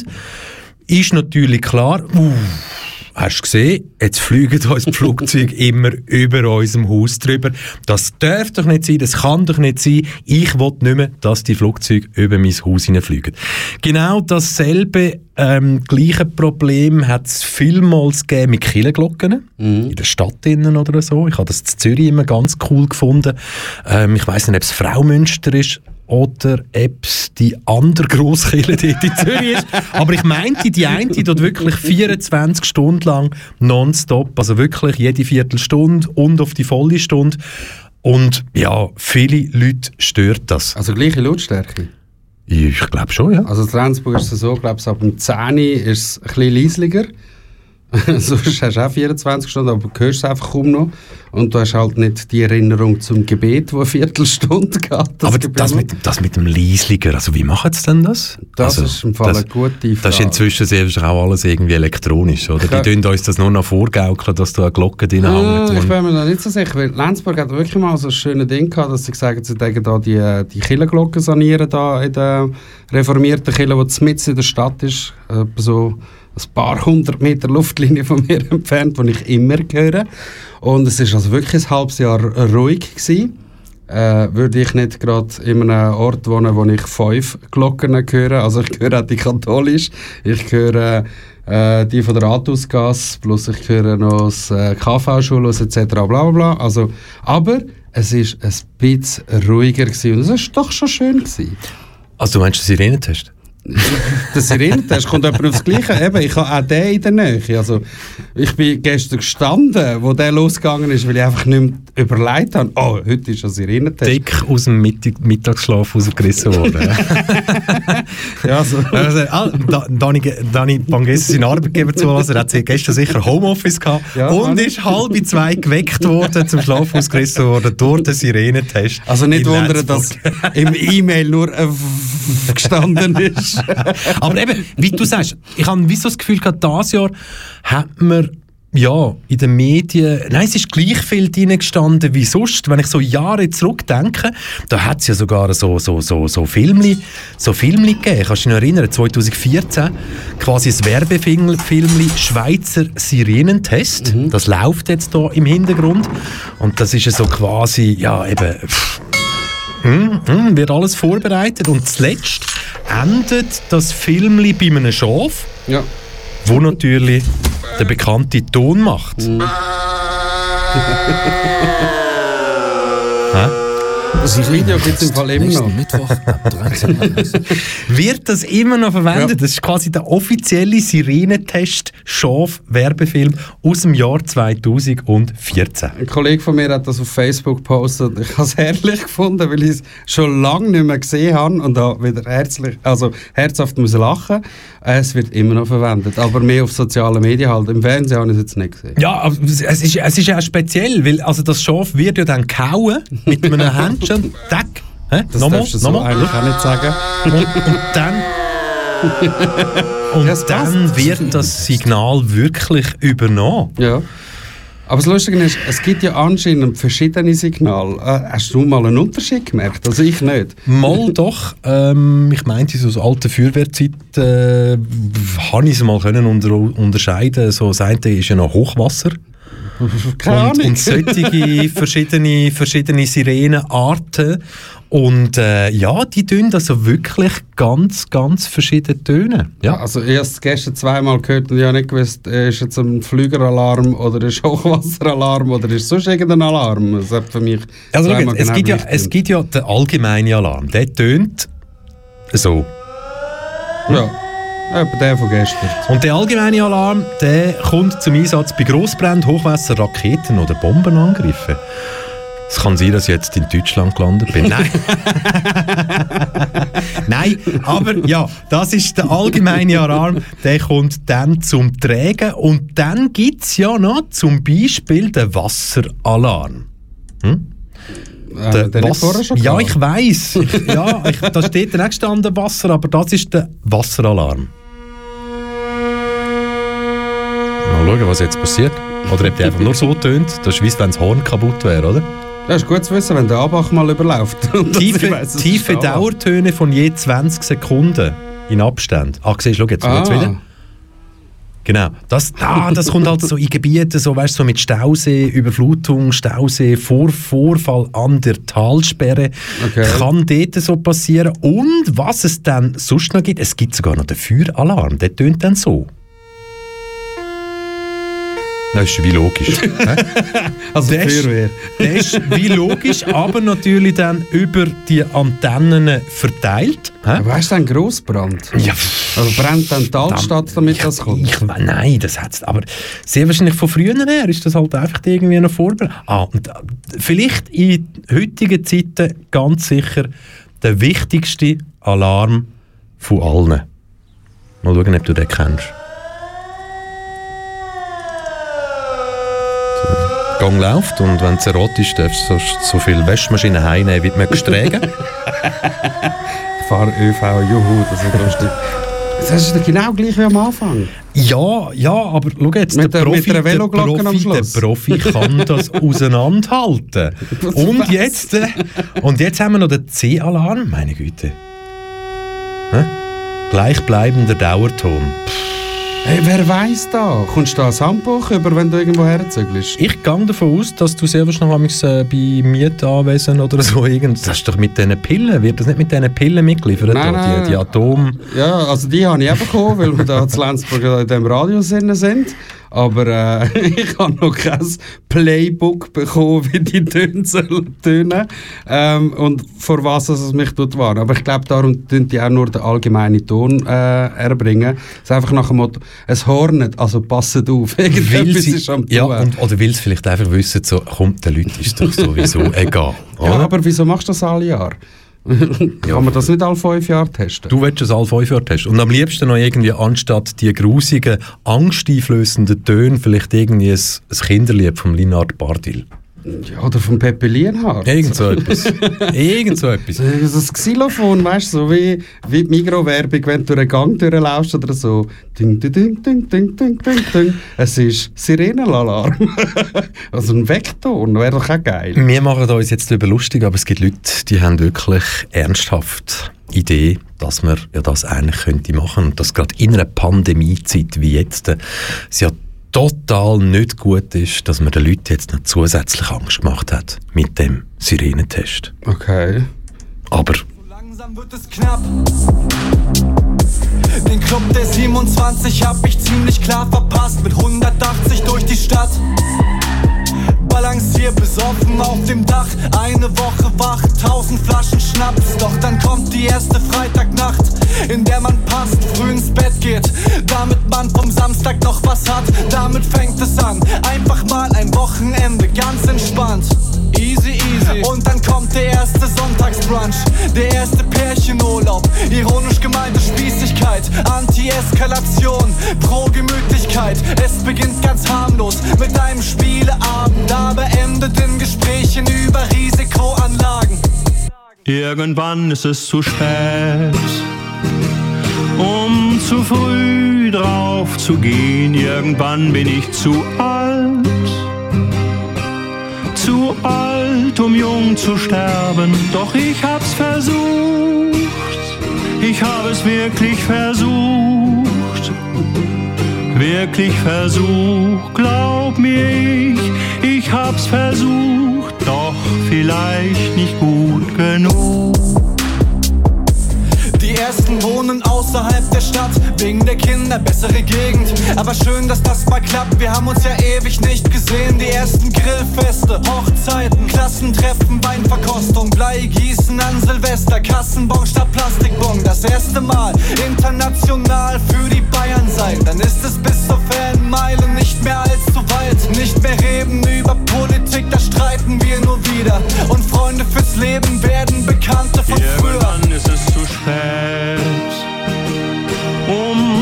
ist natürlich klar, uh, Hast du gesehen, jetzt fliegen uns die Flugzeuge immer über unserem Haus drüber. Das darf doch nicht sein, das kann doch nicht sein. Ich will nicht mehr, dass die Flugzeuge über mein Haus hineinfliegen. Genau dasselbe ähm, gleiche Problem hat es vielmals gegeben mit Kirchenglocken in der Stadt innen oder so. Ich habe das in Zürich immer ganz cool gefunden. Ähm, ich weiß nicht, ob es Fraumünster ist oder ob es die andere Grosskirche dort in Zürich ist. Aber ich meinte, die eine dort wirklich 24 Stunden lang nonstop, also wirklich jede Viertelstunde und auf die volle Stunde. Und ja, viele Leute stört das. Also gleiche Lautstärke. Ich glaube schon, ja. Also in Rendsburg ist es so, glaube ich, ab dem 10 Uhr ist es ein bisschen leisliger. Sonst hast du auch 24 Stunden, aber du hörst es einfach kaum noch. Und du hast halt nicht die Erinnerung zum Gebet, wo eine Viertelstunde geht. Aber das mit, das mit dem Leisliger, also wie machen sie denn das? Das also, ist im Fall das, eine gute Das ist Frage. inzwischen wahrscheinlich auch alles irgendwie elektronisch, oder? Ja. Die tun uns das nur noch vorgaukeln, dass da eine Glocke drin hängt. ich bin mir da nicht so sicher, weil Lenzburg hat wirklich mal so ein schönes Ding gehabt, dass sie gesagt haben, sie denken da die, äh, die Kirchenglocken sanieren da in der reformierten Kirche, die mitten in der Stadt ist, etwa so ein paar hundert Meter Luftlinie von mir entfernt, wo ich immer höre. Und es ist also wirklich ein halbes Jahr ruhig gewesen. Äh, würde ich nicht gerade in einem Ort wohnen, wo ich fünf Glocken höre. Also ich höre auch die katholisch, ich höre äh, die von der Rathausgasse, plus ich höre noch das äh, KV-Schulhaus etc. Bla, bla, bla. Also, aber es ist ein bisschen ruhiger gewesen. und es ist doch schon schön gewesen. Also du meinst den Sirenentest? Das erinnert, es kommt jemand aufs Gleiche. Eben, ich habe auch den in der Nähe. Also, ich bin gestern gestanden, wo der losgegangen ist, weil ich einfach nicht mehr überlegt habe, oh, heute ist ein Sirenentest. Dick aus dem Mittag Mittagsschlaf rausgerissen worden. Ja, so. also, ah, da, Dani, Dani Banges, sein Arbeitgeber zu lassen, er hat gestern sicher Homeoffice gehabt Ja, und ist halb zwei geweckt worden, zum Schlaf ausgerissen worden durch den Sirenentest. Also nicht wundern, dass im E-Mail nur ein F gestanden ist. Aber eben, wie du sagst, ich habe so das Gefühl gehabt, dieses Jahr hat man ja, in den Medien, nein, es ist gleich viel drin gestanden wie sonst. Wenn ich so Jahre zurückdenke, da hat es ja sogar so, so, so, so Filmli, so Filmli gegeben. Kannst du dich noch erinnern? 2014, quasi ein Werbefilmli, Schweizer Sirenentest. Das läuft jetzt da im Hintergrund. Und das ist ja so quasi, ja, eben, pff, hm, hm, wird alles vorbereitet. Und zuletzt endet das Filmli bei einem Schaf Ja. Wo natürlich der bekannte Ton macht. Hä? Das Video gibt es im Fall immer noch. Mittwoch ab 13 Uhr. Wird das immer noch verwendet? Ja. Das ist quasi der offizielle Sirenentest Schaf-Werbefilm aus dem Jahr 2014. Ein Kollege von mir hat das auf Facebook gepostet. Ich habe es herrlich gefunden, weil ich es schon lange nicht mehr gesehen habe und da wieder herzlich, also herzhaft lachen. Äh, Es wird immer noch verwendet, aber mehr auf sozialen Medien halt. Im Fernsehen habe ich es jetzt nicht gesehen. Ja, aber es ist, es ist ja auch speziell, weil also das Schaf wird ja dann kauen mit einem Händchen. Tack. Hä? Das Nochmal, darfst du so nochmal. eigentlich auch nicht sagen. Und, und dann, und Ja, dann wird das Signal wirklich übernommen. Ja. Aber das Lustige ist, es gibt ja anscheinend verschiedene Signale. Äh, hast du mal einen Unterschied gemerkt? Also ich nicht. Mal doch. Ähm, ich meinte, so aus alter Feuerwehrzeit äh, habe ich es mal können unter, unterscheiden. So das eine ist ja noch Hochwasser. Keine und, und solche verschiedene, verschiedene Sirenenarten. Und äh, ja, die tönen also wirklich ganz, ganz verschiedene Töne. Ja, Ja. also ich habe es gestern zweimal gehört und ich habe nicht gewusst, äh, ist jetzt ein Flügeralarm oder ist Hochwasseralarm oder ist sonst irgendein Alarm. Das hat für mich Also jetzt, es, genau gibt ja, es gibt ja den allgemeinen Alarm. Der tönt so. Ja, etwa der von gestern. Und der allgemeine Alarm, der kommt zum Einsatz bei Grossbränden, Hochwasser, Raketen oder Bombenangriffen. Es kann sein, dass ich jetzt in Deutschland gelandet bin. Nein. Nein, aber ja, das ist der allgemeine Alarm. Der kommt dann zum Trägen. Und dann gibt es ja noch zum Beispiel den Wasseralarm. Äh, Der den nicht Wass- vorher schon ja, ich weiß. Ja, ich, da steht dann auch gestanden Wasser, aber das ist der Wasseralarm. Mal schauen, was jetzt passiert. Oder ob der einfach nur so tönt. Das ist wie wenn das Horn kaputt wäre, oder? Das ist gut zu wissen, wenn der Abach mal überläuft. Tiefe, weiss, tiefe. Dauertöne von je 20 Sekunden in Abstand. Ah, siehst du, schau jetzt, schau jetzt wieder. Genau. Das, ah, das kommt halt so in Gebieten, so, weißt, so mit Stausee, Überflutung, Stausee, Vor Vorfall an der Talsperre. Okay. Kann dort so passieren. Und was es dann sonst noch gibt, es gibt sogar noch den Feueralarm. Der tönt dann so. Das ist wie logisch. also Der ist-. Der ist wie logisch, aber natürlich dann über die Antennen verteilt. Aber weißt du, ein Grossbrand? Ja, Also brennt dann die Altstadt, damit das kommt? Ich, nein, das hat's. Aber sehr wahrscheinlich von früher her ist das halt einfach irgendwie noch vorbereitet. Ah, und äh, vielleicht in heutigen Zeiten ganz sicher der wichtigste Alarm von allen. Mal schauen, ob du den kennst. Gang läuft und wenn es rot ist, darfst du so, so viel Waschmaschinen heimnehmen, wie du möchtest. Ich fahre ÖV, juhu, das ist lustig. Das ist genau gleich wie am Anfang. Ja, ja, aber schau jetzt, Mit der der- mit Profi, der, am Profi der Profi kann das auseinanderhalten. Und jetzt, äh, und jetzt haben wir noch den C-Alarm, meine Güte. Hä? Gleichbleibender Dauerton. Hey, wer weiß da? Kommst du da ein Handbuch über, wenn du irgendwo herzügelst? Ich gehe davon aus, dass du sehr wahrscheinlich äh, bei Mietanwesen oder so irgend. Das ist doch mit diesen Pillen. Wird das nicht mit diesen Pillen mitgeliefert? Nein, da? nein. Die, die Atom. Ja, also die habe ich eben bekommen, weil wir da zu Lenzburg in diesem Radius drin sind. Aber äh, ich habe noch kein Playbook bekommen, wie die Töne sollen tönen ähm, und vor was es mich tut warnen. Aber ich glaube, darum tun die auch nur den allgemeinen Ton äh, erbringen. Es ist einfach nach dem Motto, es hornet, also passet auf, irgendetwas sie, ist am ja, und, oder weil sie vielleicht einfach wissen, so, kommt, den Leuten ist doch sowieso egal. ja, oder? aber wieso machst du das alle Jahre? Kann man das nicht alle fünf Jahre testen? Du willst das alle fünf Jahre testen. Und am liebsten noch irgendwie anstatt die grusigen, angsteinflößenden Töne vielleicht irgendwie ein, ein Kinderlied vom Linard Bardil. Ja, oder vom Pepe Lienhardt. Irgend so etwas. Irgend so etwas. Das Xylophon, weißt du, so wie, wie die Migro-Werbung, wenn du einen Gang durchlaufst oder so. Ding, ding, ding, ding, ding, ding, ding. Es ist Sirenenalarm. also ein Vektor, wäre doch auch geil. Wir machen uns jetzt darüber lustig, aber es gibt Leute, die haben wirklich ernsthaft Idee, dass man ja das eigentlich könnte machen und dass gerade in einer Pandemiezeit wie jetzt äh, ja total nicht gut ist, dass man den Leuten jetzt noch zusätzlich Angst gemacht hat mit dem Sirenentest. Okay. Aber Langsam wird es knapp. Den Club der 27 hab ich ziemlich klar verpasst. Mit 180 durch die Stadt. Balancier besoffen auf dem Dach. Eine Woche wach, tausend Flaschen Schnaps. Doch dann kommt die erste Freitagnacht, in der man passt, früh Irgendwann ist es zu spät, um zu früh drauf zu gehen. Irgendwann bin ich zu alt, zu alt, um jung zu sterben. Doch ich hab's versucht, ich hab es wirklich versucht, wirklich versucht. Glaub mir, ich, ich hab's versucht, vielleicht nicht gut genug. Die ersten wohnen außerhalb der Stadt, wegen der Kinder bessere Gegend. Aber schön, dass das mal klappt, wir haben uns ja ewig nicht gesehen. Die ersten Grillfeste, Hochzeiten, Klassentreffen, Weinverkostung, Bleigießen an Silvester, Kassenbon statt Plastikbon. Das erste Mal international für die Bayern sein. Dann ist es bis zur Fanmeile nicht mehr allzu weit. Nicht mehr reden über Politik, da streiten wir nur wieder. Und Freunde fürs Leben werden Bekannte von früher. Irgendwann ist es zu spät,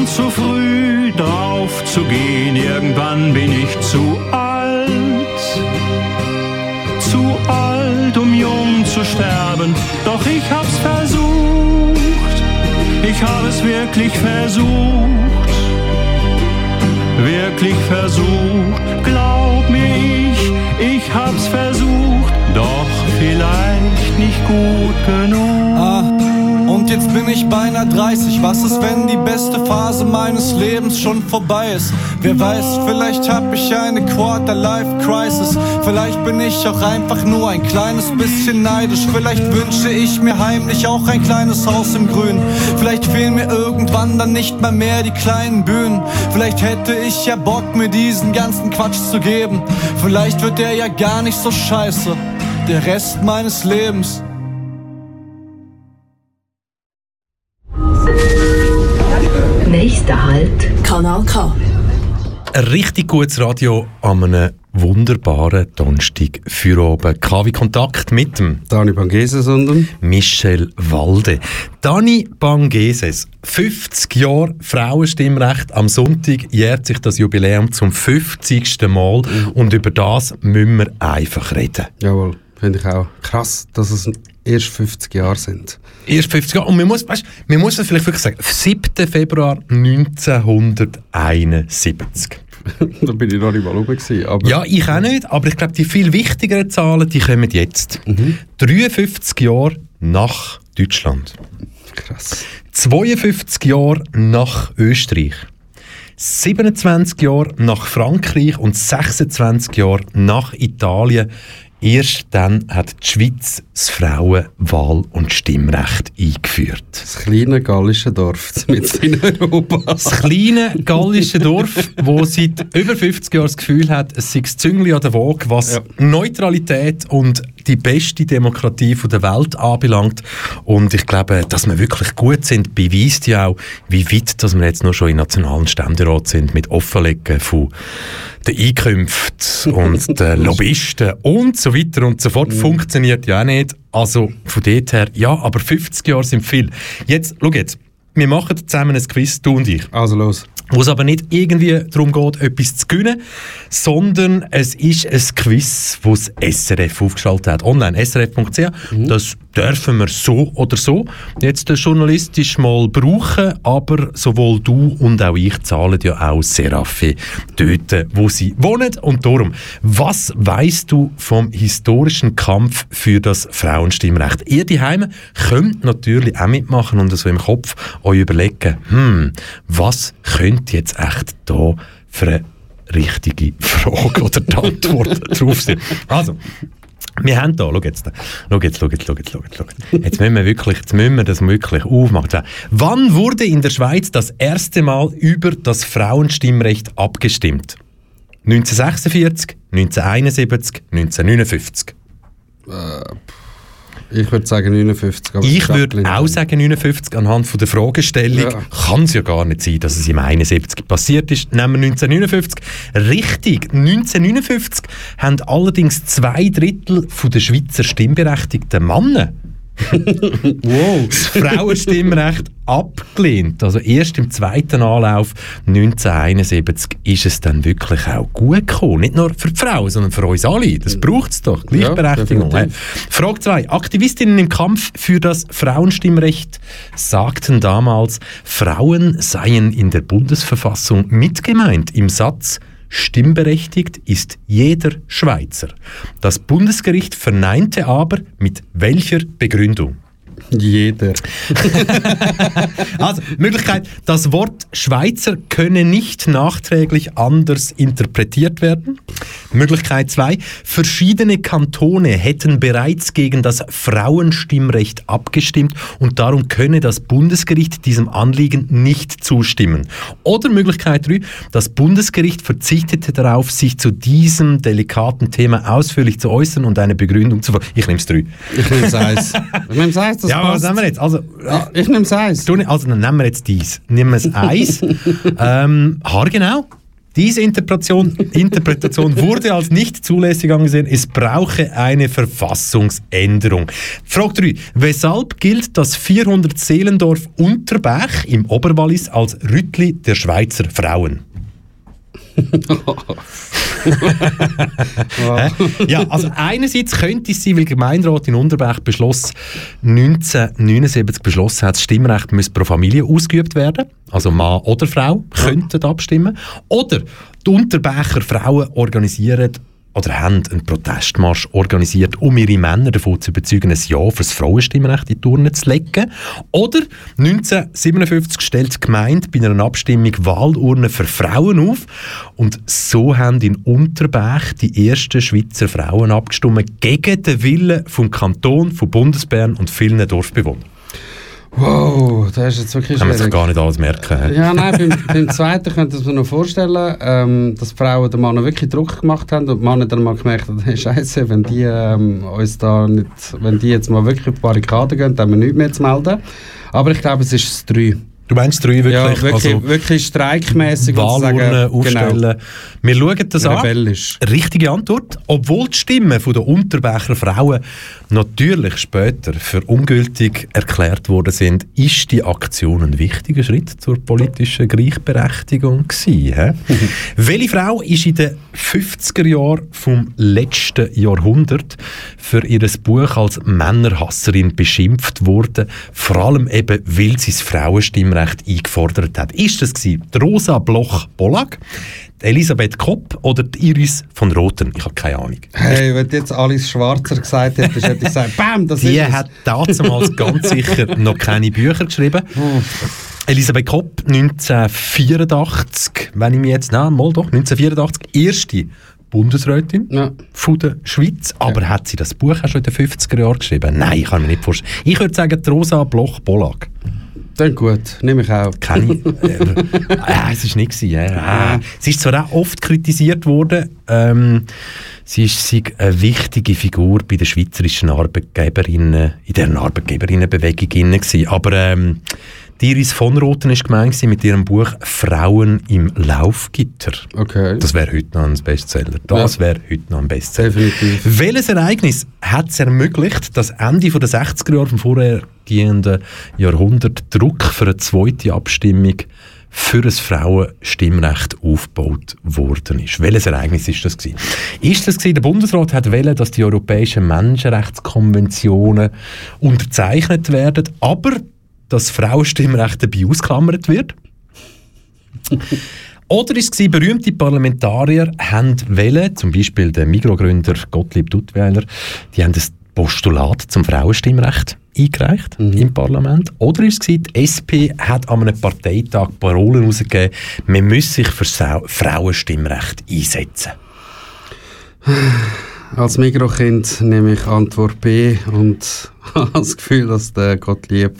um zu früh drauf zu gehen. Irgendwann bin ich zu alt, zu alt, um jung zu sterben. Doch ich hab's versucht, ich hab es wirklich versucht, wirklich versucht. Glaub mir, ich, ich hab's versucht, doch vielleicht nicht gut genug. Jetzt bin ich beinahe 30. Was ist, wenn die beste Phase meines Lebens schon vorbei ist? Wer weiß, vielleicht hab ich eine Quarter-Life-Crisis. Vielleicht bin ich auch einfach nur ein kleines bisschen neidisch. Vielleicht wünsche ich mir heimlich auch ein kleines Haus im Grün. Vielleicht fehlen mir irgendwann dann nicht mal mehr die kleinen Bühnen. Vielleicht hätte ich ja Bock, mir diesen ganzen Quatsch zu geben. Vielleicht wird der ja gar nicht so scheiße. Der Rest meines Lebens. Kanal K. Ein richtig gutes Radio an einem wunderbaren Donnerstag für oben. KW Kontakt mit dem Dani Bangeses und Michel Walde. Dani Bangeses, 50 Jahre Frauenstimmrecht. Am Sonntag jährt sich das Jubiläum zum 50. Mal und über das müssen wir einfach reden. Jawohl, finde ich auch krass, dass es erst 50 Jahre sind. Erst 50 Jahre. Und man muss, weißt, man muss es vielleicht wirklich sagen, 7. Februar 1971. da bin ich noch nicht mal oben gewesen, aber Ja, ich auch nicht, aber ich glaube, die viel wichtigeren Zahlen, die kommen jetzt. 53 Jahre nach Deutschland. krass. 52 Jahre nach Österreich. 27 Jahre nach Frankreich und 26 Jahre nach Italien Erst dann hat die Schweiz das Frauenwahl- und Stimmrecht eingeführt. Das kleine gallische Dorf mit in Europa. Das kleine gallische Dorf, wo seit über 50 Jahren das Gefühl hat, es sei das Züngli an der Waage, was Ja. Neutralität und die beste Demokratie der Welt anbelangt. Und ich glaube, dass wir wirklich gut sind, beweist ja auch, wie weit dass wir jetzt nur schon im nationalen Ständerat sind mit Offenlegen von den Einkünften und den Lobbyisten und so weiter und so fort. Funktioniert ja auch nicht. Also von dort her, ja, aber 50 Jahre sind viel. Jetzt, schau jetzt, wir machen zusammen ein Quiz, du und ich Also los. wo es aber nicht irgendwie darum geht, etwas zu gewinnen, sondern es ist ein Quiz, das das SRF aufgeschaltet hat. Online, srf.ch. Das dürfen wir so oder so jetzt journalistisch mal brauchen, aber sowohl du und auch ich zahlen ja auch Serafe dort, wo sie wohnen. Und darum, was weißt du vom historischen Kampf für das Frauenstimmrecht? Ihr daheim könnt natürlich auch mitmachen und so im Kopf euch überlegen, hm, was könnte jetzt echt da für eine richtige Frage oder die Antwort drauf sein? Also, wir haben da, schau jetzt, schau jetzt, schau jetzt, schau jetzt, schau jetzt, schau jetzt. Jetzt müssen wir wirklich, jetzt müssen wir das wirklich aufmachen. Wann wurde in der Schweiz das erste Mal über das Frauenstimmrecht abgestimmt? 1946, 1971, 1959. Ich würde sagen 59. aber Ich würde auch sagen 59 anhand von der Fragestellung. Ja. Kann es ja gar nicht sein, dass es im 71 passiert ist. Nehmen wir 1959. Richtig, 1959 haben allerdings zwei Drittel von der Schweizer stimmberechtigten Männer Wow. das Frauenstimmrecht abgelehnt. Also erst im zweiten Anlauf 1971 ist es dann wirklich auch gut gekommen. Nicht nur für die Frauen, sondern für uns alle. Das braucht es doch. Gleichberechtigung. hä? Frage 2. Aktivistinnen im Kampf für das Frauenstimmrecht sagten damals, Frauen seien in der Bundesverfassung mitgemeint im Satz Stimmberechtigt ist jeder Schweizer. Das Bundesgericht verneinte aber mit welcher Begründung? Jeder. Also, Möglichkeit, das Wort Schweizer könne nicht nachträglich anders interpretiert werden. Möglichkeit 2, verschiedene Kantone hätten bereits gegen das Frauenstimmrecht abgestimmt und darum könne das Bundesgericht diesem Anliegen nicht zustimmen. Oder Möglichkeit 3, das Bundesgericht verzichtete darauf, sich zu diesem delikaten Thema ausführlich zu äußern und eine Begründung zu ver... Ich nehme es 3. Ich nehme es eins. Ich nehme es eins, das Ja, aber was passt. nehmen wir jetzt? Also, Ich nehme es eins. Du, also dann nehmen wir jetzt dies. Nehmen wir es eins. ähm, haargenau. Diese Interpretation, Interpretation wurde als nicht zulässig angesehen. Es brauche eine Verfassungsänderung. Frage 3. Weshalb gilt das 400 Seelendorf Unterbach im Oberwallis als Rütli der Schweizer Frauen? Ja, also einerseits könnte es sein, weil der Gemeinderat in Unterbach beschloss, 1979 beschlossen hat, das Stimmrecht müsse pro Familie ausgeübt werden. Also Mann oder Frau könnten abstimmen. Oder die Unterbacher Frauen organisieren oder haben einen Protestmarsch organisiert, um ihre Männer davon zu überzeugen, ein Ja für das Frauenstimmrecht in die Turnen zu legen. Oder 1957 stellt die Gemeinde bei einer Abstimmung Wahlurnen für Frauen auf und so haben in Unterbach die ersten Schweizer Frauen abgestimmt gegen den Willen vom Kanton, von Bundesbern und vielen Dorfbewohnern. Wow, das ist jetzt wirklich Kann man sich gar nicht alles merken. Ja, nein, beim, beim zweiten könnte ich mir noch vorstellen, ähm, dass die Frauen den Männern wirklich Druck gemacht haben und die Männer dann mal gemerkt haben, hey, Scheiße, wenn die ähm, uns da nicht, wenn die jetzt mal wirklich auf die Barrikaden gehen, dann haben wir nichts mehr zu melden. Aber ich glaube, es ist das 3. Du meinst drei wirklich? Ja, wirklich, also wirklich streikmäßig. Wahlurnen sagen, aufstellen. Wir schauen das Genau, an. rebellisch. Richtige Antwort. Obwohl die Stimmen der Unterbächer Frauen natürlich später für ungültig erklärt worden sind, ist die Aktion ein wichtiger Schritt zur politischen Gleichberechtigung gewesen. Welche Frau ist in den 50er Jahren vom letzten Jahrhundert für ihr Buch als Männerhasserin beschimpft worden, vor allem eben, weil sie das Frauenstimmrecht eingefordert hat? Ist das gewesen? Die Rosa Bloch-Bollag, die Elisabeth Kopp oder die Iris von Roten? Ich habe keine Ahnung. Hey, wenn du jetzt Alice Schwarzer gesagt hättest, hätte ich gesagt, bam, das Die ist es. hat damals ganz sicher noch keine Bücher geschrieben. Elisabeth Kopp, 1984, wenn ich mich jetzt, nein, mal doch, 1984, erste Bundesrätin Ja. von der Schweiz. Aber hat sie das Buch auch schon in den 50er Jahren geschrieben? Nein, ich kann mir nicht vorstellen. Ich würde sagen, Rosa Bloch-Bollag. Dann gut, nehme ich auch. Kenne ich. Äh, äh, es ist nicht gewesen, ja. Äh, sie ist zwar auch oft kritisiert worden, ähm, sie ist sie eine wichtige Figur bei den schweizerischen Arbeitgeberinnen, in deren Arbeitgeberinnenbewegung inne gewesen. Aber ähm, die Iris von Roten ist gemeint mit ihrem Buch «Frauen im Laufgitter». Okay. Das wäre heute noch ein Bestseller. Das Ja. wäre heute noch ein Bestseller. Definitiv. Welches Ereignis hat es ermöglicht, dass Ende der 60er Jahre vom vorhergehenden Jahrhundert Druck für eine zweite Abstimmung für ein Frauenstimmrecht aufgebaut worden ist? Welches Ereignis ist das gewesen? Ist das gewesen, der Bundesrat hat wollen, dass die europäischen Menschenrechtskonventionen unterzeichnet werden, aber das Frauenstimmrecht dabei ausklammert wird? Oder ist es berühmte Parlamentarier haben wollen, zum Beispiel der Migrogründer Gottlieb Duttweiler, die haben das Postulat zum Frauenstimmrecht eingereicht im Parlament. Oder ist es gewesen, die SP hat an einem Parteitag Parolen herausgegeben, man müsse sich für Sau- Frauenstimmrecht einsetzen. Als Mikrokind nehme ich Antwort B und habe das Gefühl, dass der Gottlieb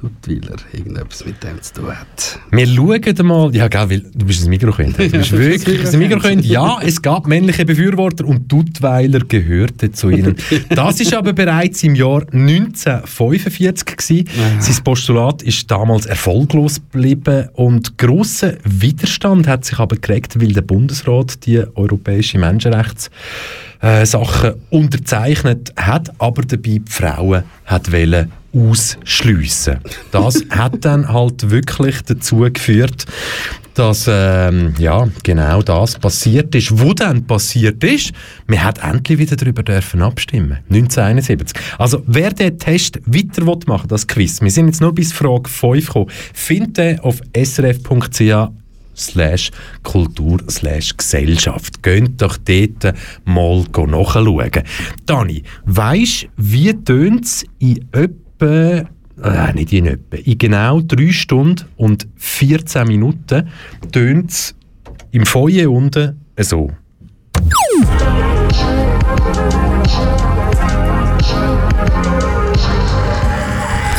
Duttweiler irgendetwas mit dem zu tun hat. Wir schauen mal, ja, gell, weil du bist ein Mikrokind. Du bist wirklich ein Mikrokind. Ja, es gab männliche Befürworter und Duttweiler gehörte zu ihnen. Das ist aber bereits im Jahr 1945 gewesen. Sein Postulat ist damals erfolglos geblieben und grosser Widerstand hat sich aber gekriegt, weil der Bundesrat die europäische Menschenrechts äh, Sachen unterzeichnet hat, aber dabei die Frauen hat wollen ausschliessen. Das hat dann halt wirklich dazu geführt, dass ähm, ja, genau das passiert ist. Wo dann passiert ist, wir hat endlich wieder darüber dürfen abstimmen. 1971. Also wer den Test weiter will machen, das Quiz, wir sind jetzt nur bis Frage 5 gekommen, findet ihr auf srf.ch slash Kultur slash Gesellschaft. Geht doch dort mal nachschauen. Dani, weisst wie tönt es in etwa, äh, nicht in etwa, in genau 3 Stunden und 14 Minuten tönt es im Feuer unten so.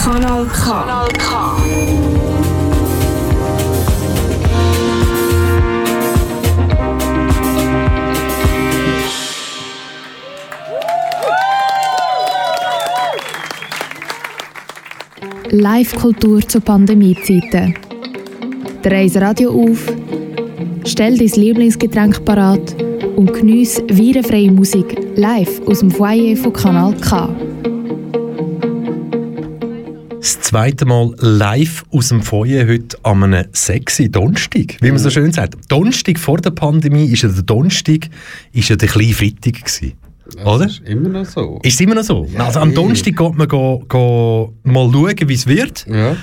Kanal K. Live-Kultur zu Pandemiezeiten. Dreh das Radio auf, stell dein Lieblingsgetränk parat und geniesse virenfreie Musik live aus dem Foyer von Kanal K. Das zweite Mal live aus dem Feuer heute an einem sexy Donnerstag, wie man so schön sagt. Donnerstag vor der Pandemie ist ja der Donnerstag ist ja der kleine Freitag gewesen. Oder? Das ist immer noch so. Ist es immer noch so? also am eh. Donnerstag geht man go, go mal schauen, wie es wird. Ja.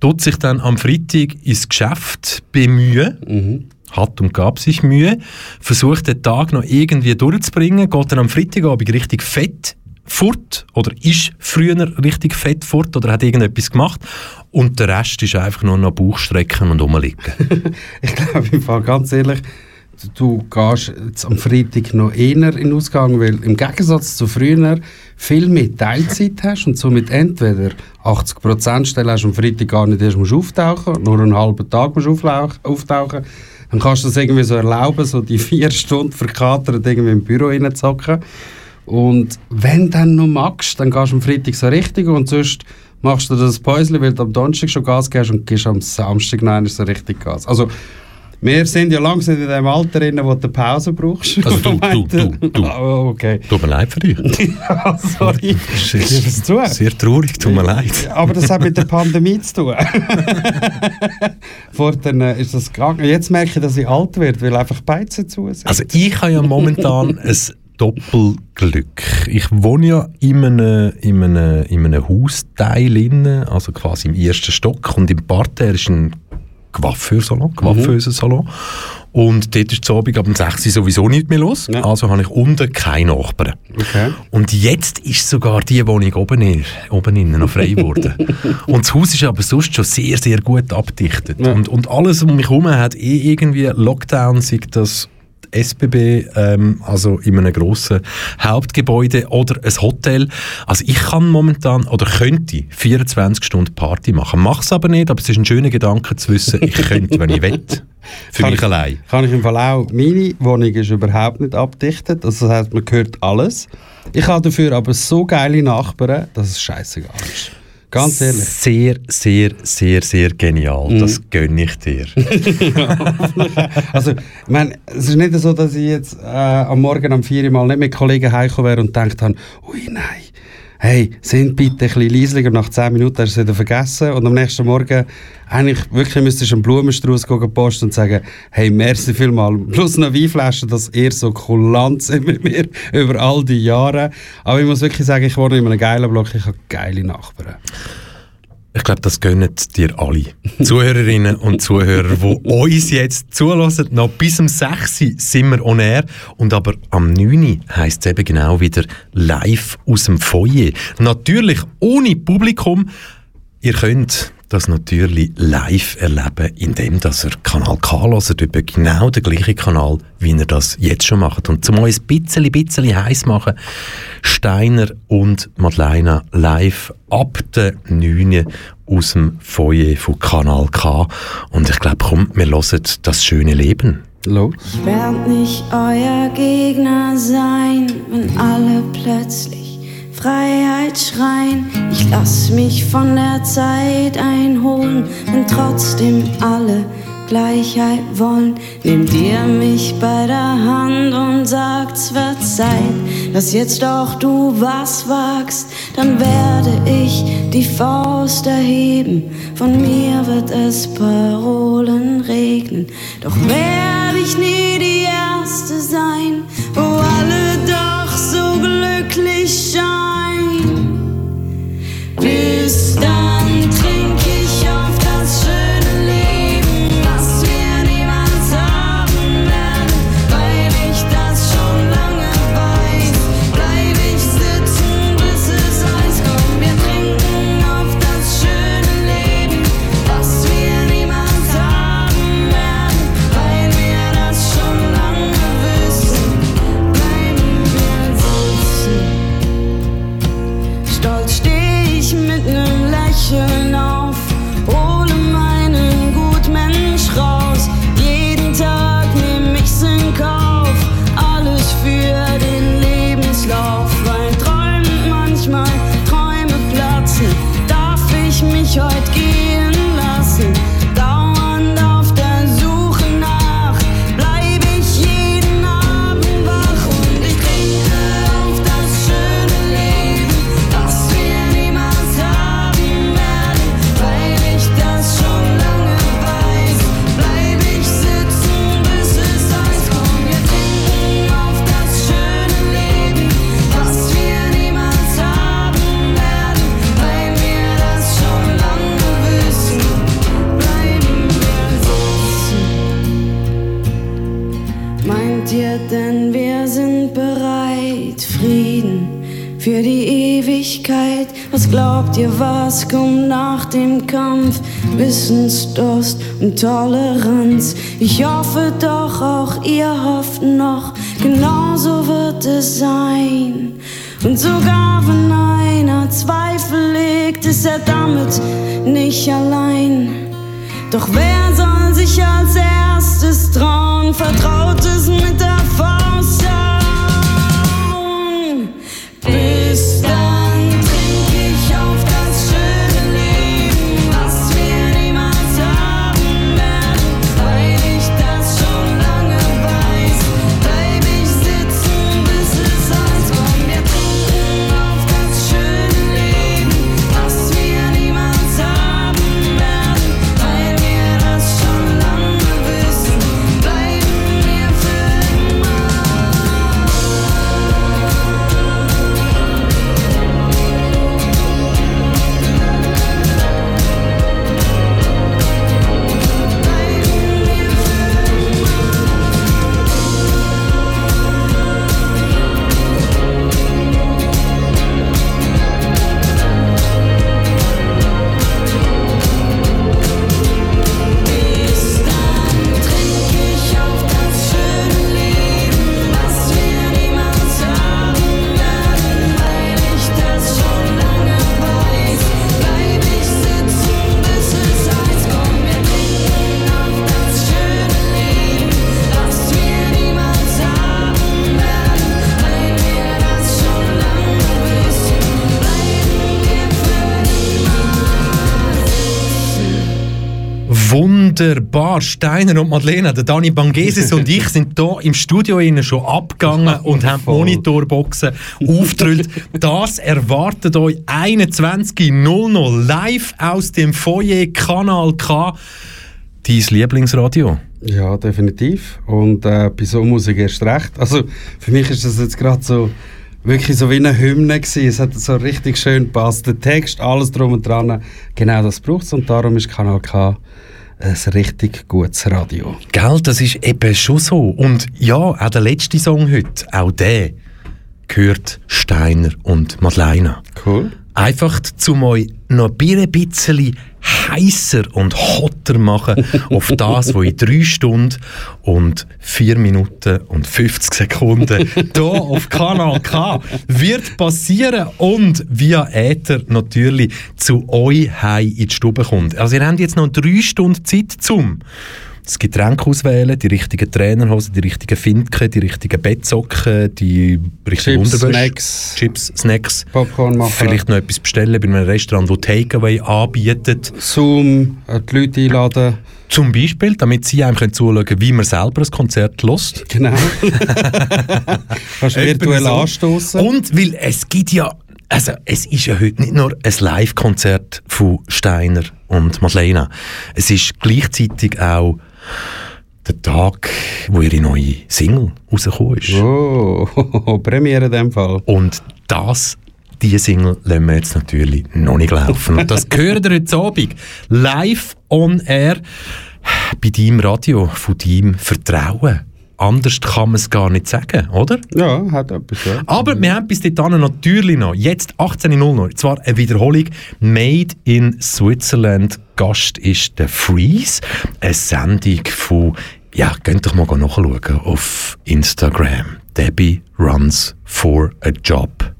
Tut sich dann am Freitag ins Geschäft bemühen. Mhm. Hat und gab sich Mühe. Versucht den Tag noch irgendwie durchzubringen. Geht dann am Freitagabend richtig fett fort. Oder ist früher richtig fett fort. Oder hat irgendetwas gemacht. Und der Rest ist einfach nur noch Bauchstrecken und rumliegen. Ich glaube, im Fall ganz ehrlich, du, gehst am Freitag noch eher in Ausgang, weil im Gegensatz zu früher viel mehr Teilzeit hast und somit entweder 80% Stelle hast am Freitag gar nicht erst musst auftauchen, nur einen halben Tag musst auftauchen, dann kannst du das irgendwie so erlauben, so die vier Stunden verkatert irgendwie im Büro reinzocken. Und wenn du dann noch magst, dann gehst du am Freitag so richtig und sonst machst du das Päuschen, weil du am Donnerstag schon Gas gibst und gehst am Samstag einmal so richtig Gas. Also, wir sind ja langsam in dem Alter, drin, wo du Pause brauchst. Also du, du, du, du. Oh, okay. Tut mir leid für dich. Ja, sorry. Es zu. Sehr traurig, tut mir leid. Aber das hat mit der Pandemie zu tun. Vorher äh, ist das gegangen. Jetzt merke ich, dass ich alt werde, weil einfach Beizen zu sind. Also ich habe ja momentan ein Doppelglück. Ich wohne ja in einem, in einem, in einem Hausteil, innen, also quasi im ersten Stock und im Parterre ist ein Coiffeursalon, Coiffeusensalon. Und dort ist zu Abend ab um 6 Uhr sowieso nicht mehr los. Ja. Also habe ich unten keine Nachbarn. okay. Und jetzt ist sogar die Wohnung oben, in, oben innen noch frei geworden. und das Haus ist aber sonst schon sehr, sehr gut abdichtet. Ja. Und, und alles um mich herum hat eh irgendwie Lockdown, sei das SBB, ähm, also in einem grossen Hauptgebäude oder ein Hotel. Also ich kann momentan oder könnte 24 Stunden Party machen. Mach's aber nicht, aber es ist ein schöner Gedanke zu wissen, ich könnte, wenn ich will. Für Kann mich ich- allein. Kann ich im Fall auch. Meine Wohnung ist überhaupt nicht abdichtet. Also das heißt, man hört alles. Ich habe dafür aber so geile Nachbarn, dass es scheißegal ist. Ganz ehrlich. Sehr, sehr, sehr, sehr genial. Mhm. Das gönne ich dir. Also, ich meine, es ist nicht so, dass ich jetzt äh, am Morgen am 4 Uhr mal nicht mit Kollegen heimgekommen wäre und gedacht habe, ui nein, hey, sind bitte ein bisschen nach 10 Minuten hast du es wieder vergessen und am nächsten Morgen eigentlich wirklich müsstest du einen Blumenstrauß posten und sagen, hey, merci vielmal, plus eine Weinflasche, dass ihr so kulant seid mit mir über all die Jahre. Aber ich muss wirklich sagen, ich wohne in einem geilen Block, ich habe geile Nachbarn. Ich glaube, das gönnen dir alle. Zuhörerinnen und Zuhörer, die uns jetzt zulassen. Noch bis um 6 Uhr sind wir on air. Und aber am 9 Uhr heisst es eben genau wieder live aus dem Foyer. Natürlich ohne Publikum. Ihr könnt das natürlich live erleben, indem dass ihr Kanal K hört, über genau den gleichen Kanal, wie ihr das jetzt schon macht. Und zum euch ein bisschen, bisschen heiß machen, Steiner und Madeleine live ab der 9 aus dem Foyer von Kanal K. Und ich glaube, komm, wir hören das schöne Leben. Los. Ich werd nicht euer Gegner sein, wenn alle plötzlich Freiheit schreien. Ich lass mich von der Zeit einholen, wenn trotzdem alle Gleichheit wollen. Nehmt ihr mich bei der Hand und sagt's wird Zeit, dass jetzt auch du was wagst, dann werde ich die Faust erheben. Von mir wird es Parolen regnen, doch werde ich nie die Erste sein, wo alle doch so glücklich scheinen. Bis dann Frieden für die Ewigkeit. Was glaubt ihr, was kommt nach dem Kampf? Wissensdurst und Toleranz. Ich hoffe doch, auch ihr hofft noch, genauso wird es sein. Und sogar wenn einer Zweifel legt, ist er damit nicht allein. Doch wer soll sich als erstes trauen? Vertraut es mit der Wunderbar. Steiner und Madeleine, der Dani Bangeses und ich sind hier im Studio innen schon abgegangen und haben die Monitorboxen aufgedrückt. Das erwartet euch 21.00 live aus dem Foyer Kanal K. Dein Lieblingsradio. Ja, definitiv. Und äh, bei so Musik erst recht. Also für mich ist das jetzt gerade so wirklich so wie eine Hymne gewesen. Es hat so richtig schön gepasst. Der Text, alles drum und dran. Genau das braucht es und darum ist Kanal K ein richtig gutes Radio. Gell, das ist eben schon so. Und ja, auch der letzte Song heute, auch der, gehört Steiner und Madeleine. Cool. Einfach zum euch noch ein bisschen heißer und hotter machen auf das, was in drei Stunden und vier Minuten und 50 Sekunden hier auf Kanal K wird passieren und via Äther natürlich zu euch heim in die Stube kommt. Also ihr habt jetzt noch drei Stunden Zeit zum das Getränk auswählen, die richtigen Trainerhosen, die richtigen Finken, die richtigen Bettsocken, die richtigen Chips, Unterwäsche. Snacks. Chips, Snacks. Popcorn machen. Vielleicht noch etwas bestellen bei einem Restaurant, das Takeaway anbietet. Zoom, äh, die Leute einladen. Zum Beispiel, damit sie einem können zuschauen können, wie man selber ein Konzert lost. Genau. Kannst virtuell so. anstoßen. Und weil es gibt ja, also es ist ja heute nicht nur ein Live-Konzert von Steiner und Madeleine. Es ist gleichzeitig auch der Tag, wo ihre neue Single rausgekommen ist. Oh, Premiere in dem Fall. Und das, diese Single lassen wir jetzt natürlich noch nicht laufen. Und das gehört ihr heute Abend live on air bei deinem Radio, von deinem Vertrauen. Anders kann man es gar nicht sagen, oder? Ja, hat etwas, ja. Aber wir haben bis dahin natürlich noch, jetzt 18.00 zwar eine Wiederholung, Made in Switzerland. Gast ist der Freeze, eine Sendung von, ja, könnt doch mal nachschauen auf Instagram. Debbie runs for a job.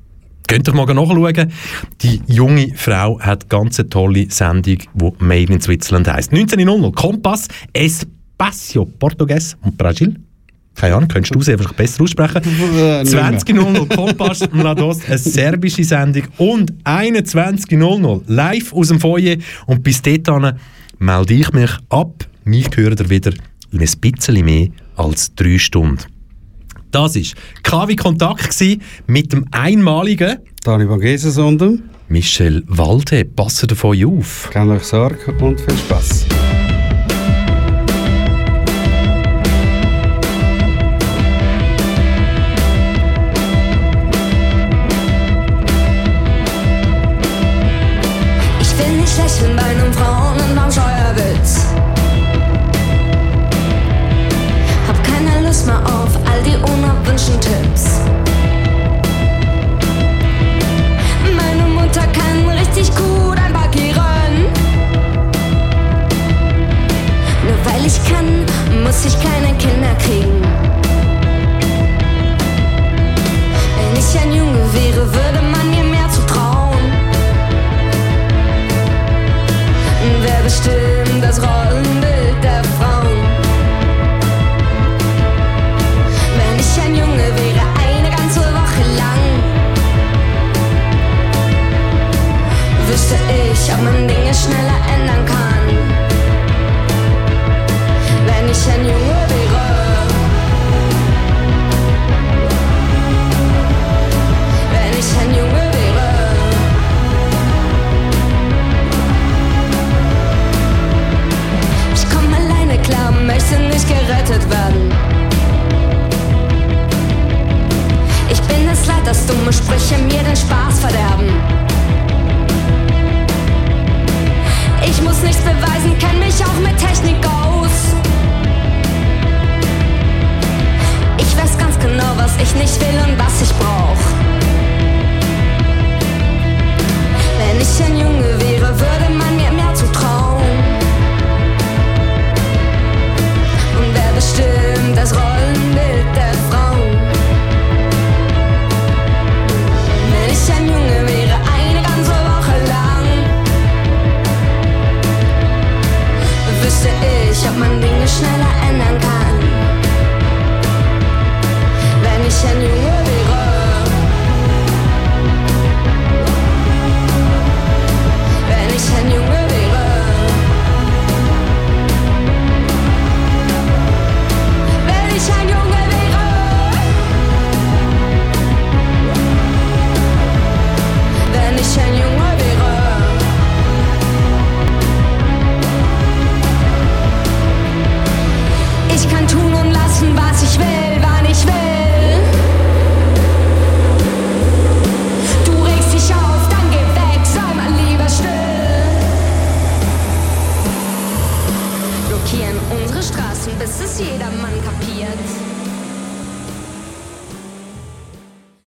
Könnt doch mal nachschauen. Die junge Frau hat ganz eine tolle Sendung, die Made in Switzerland heisst. 19.00 Kompass, Espacio Portugues und Brasil. Keine Ahnung, könntest du es einfach besser aussprechen. 20.00 Kompass Mlados, eine serbische Sendung. Und 21.00 live aus dem Foyer. Und bis dahin melde ich mich ab. Mich hört ihr wieder in ein bisschen mehr als drei Stunden. Das war KW Kontakt mit dem einmaligen Dani Van Gesensonden. Michel Walde. Passt davon auf. Keine euch Sorge und viel Spaß. Will nicht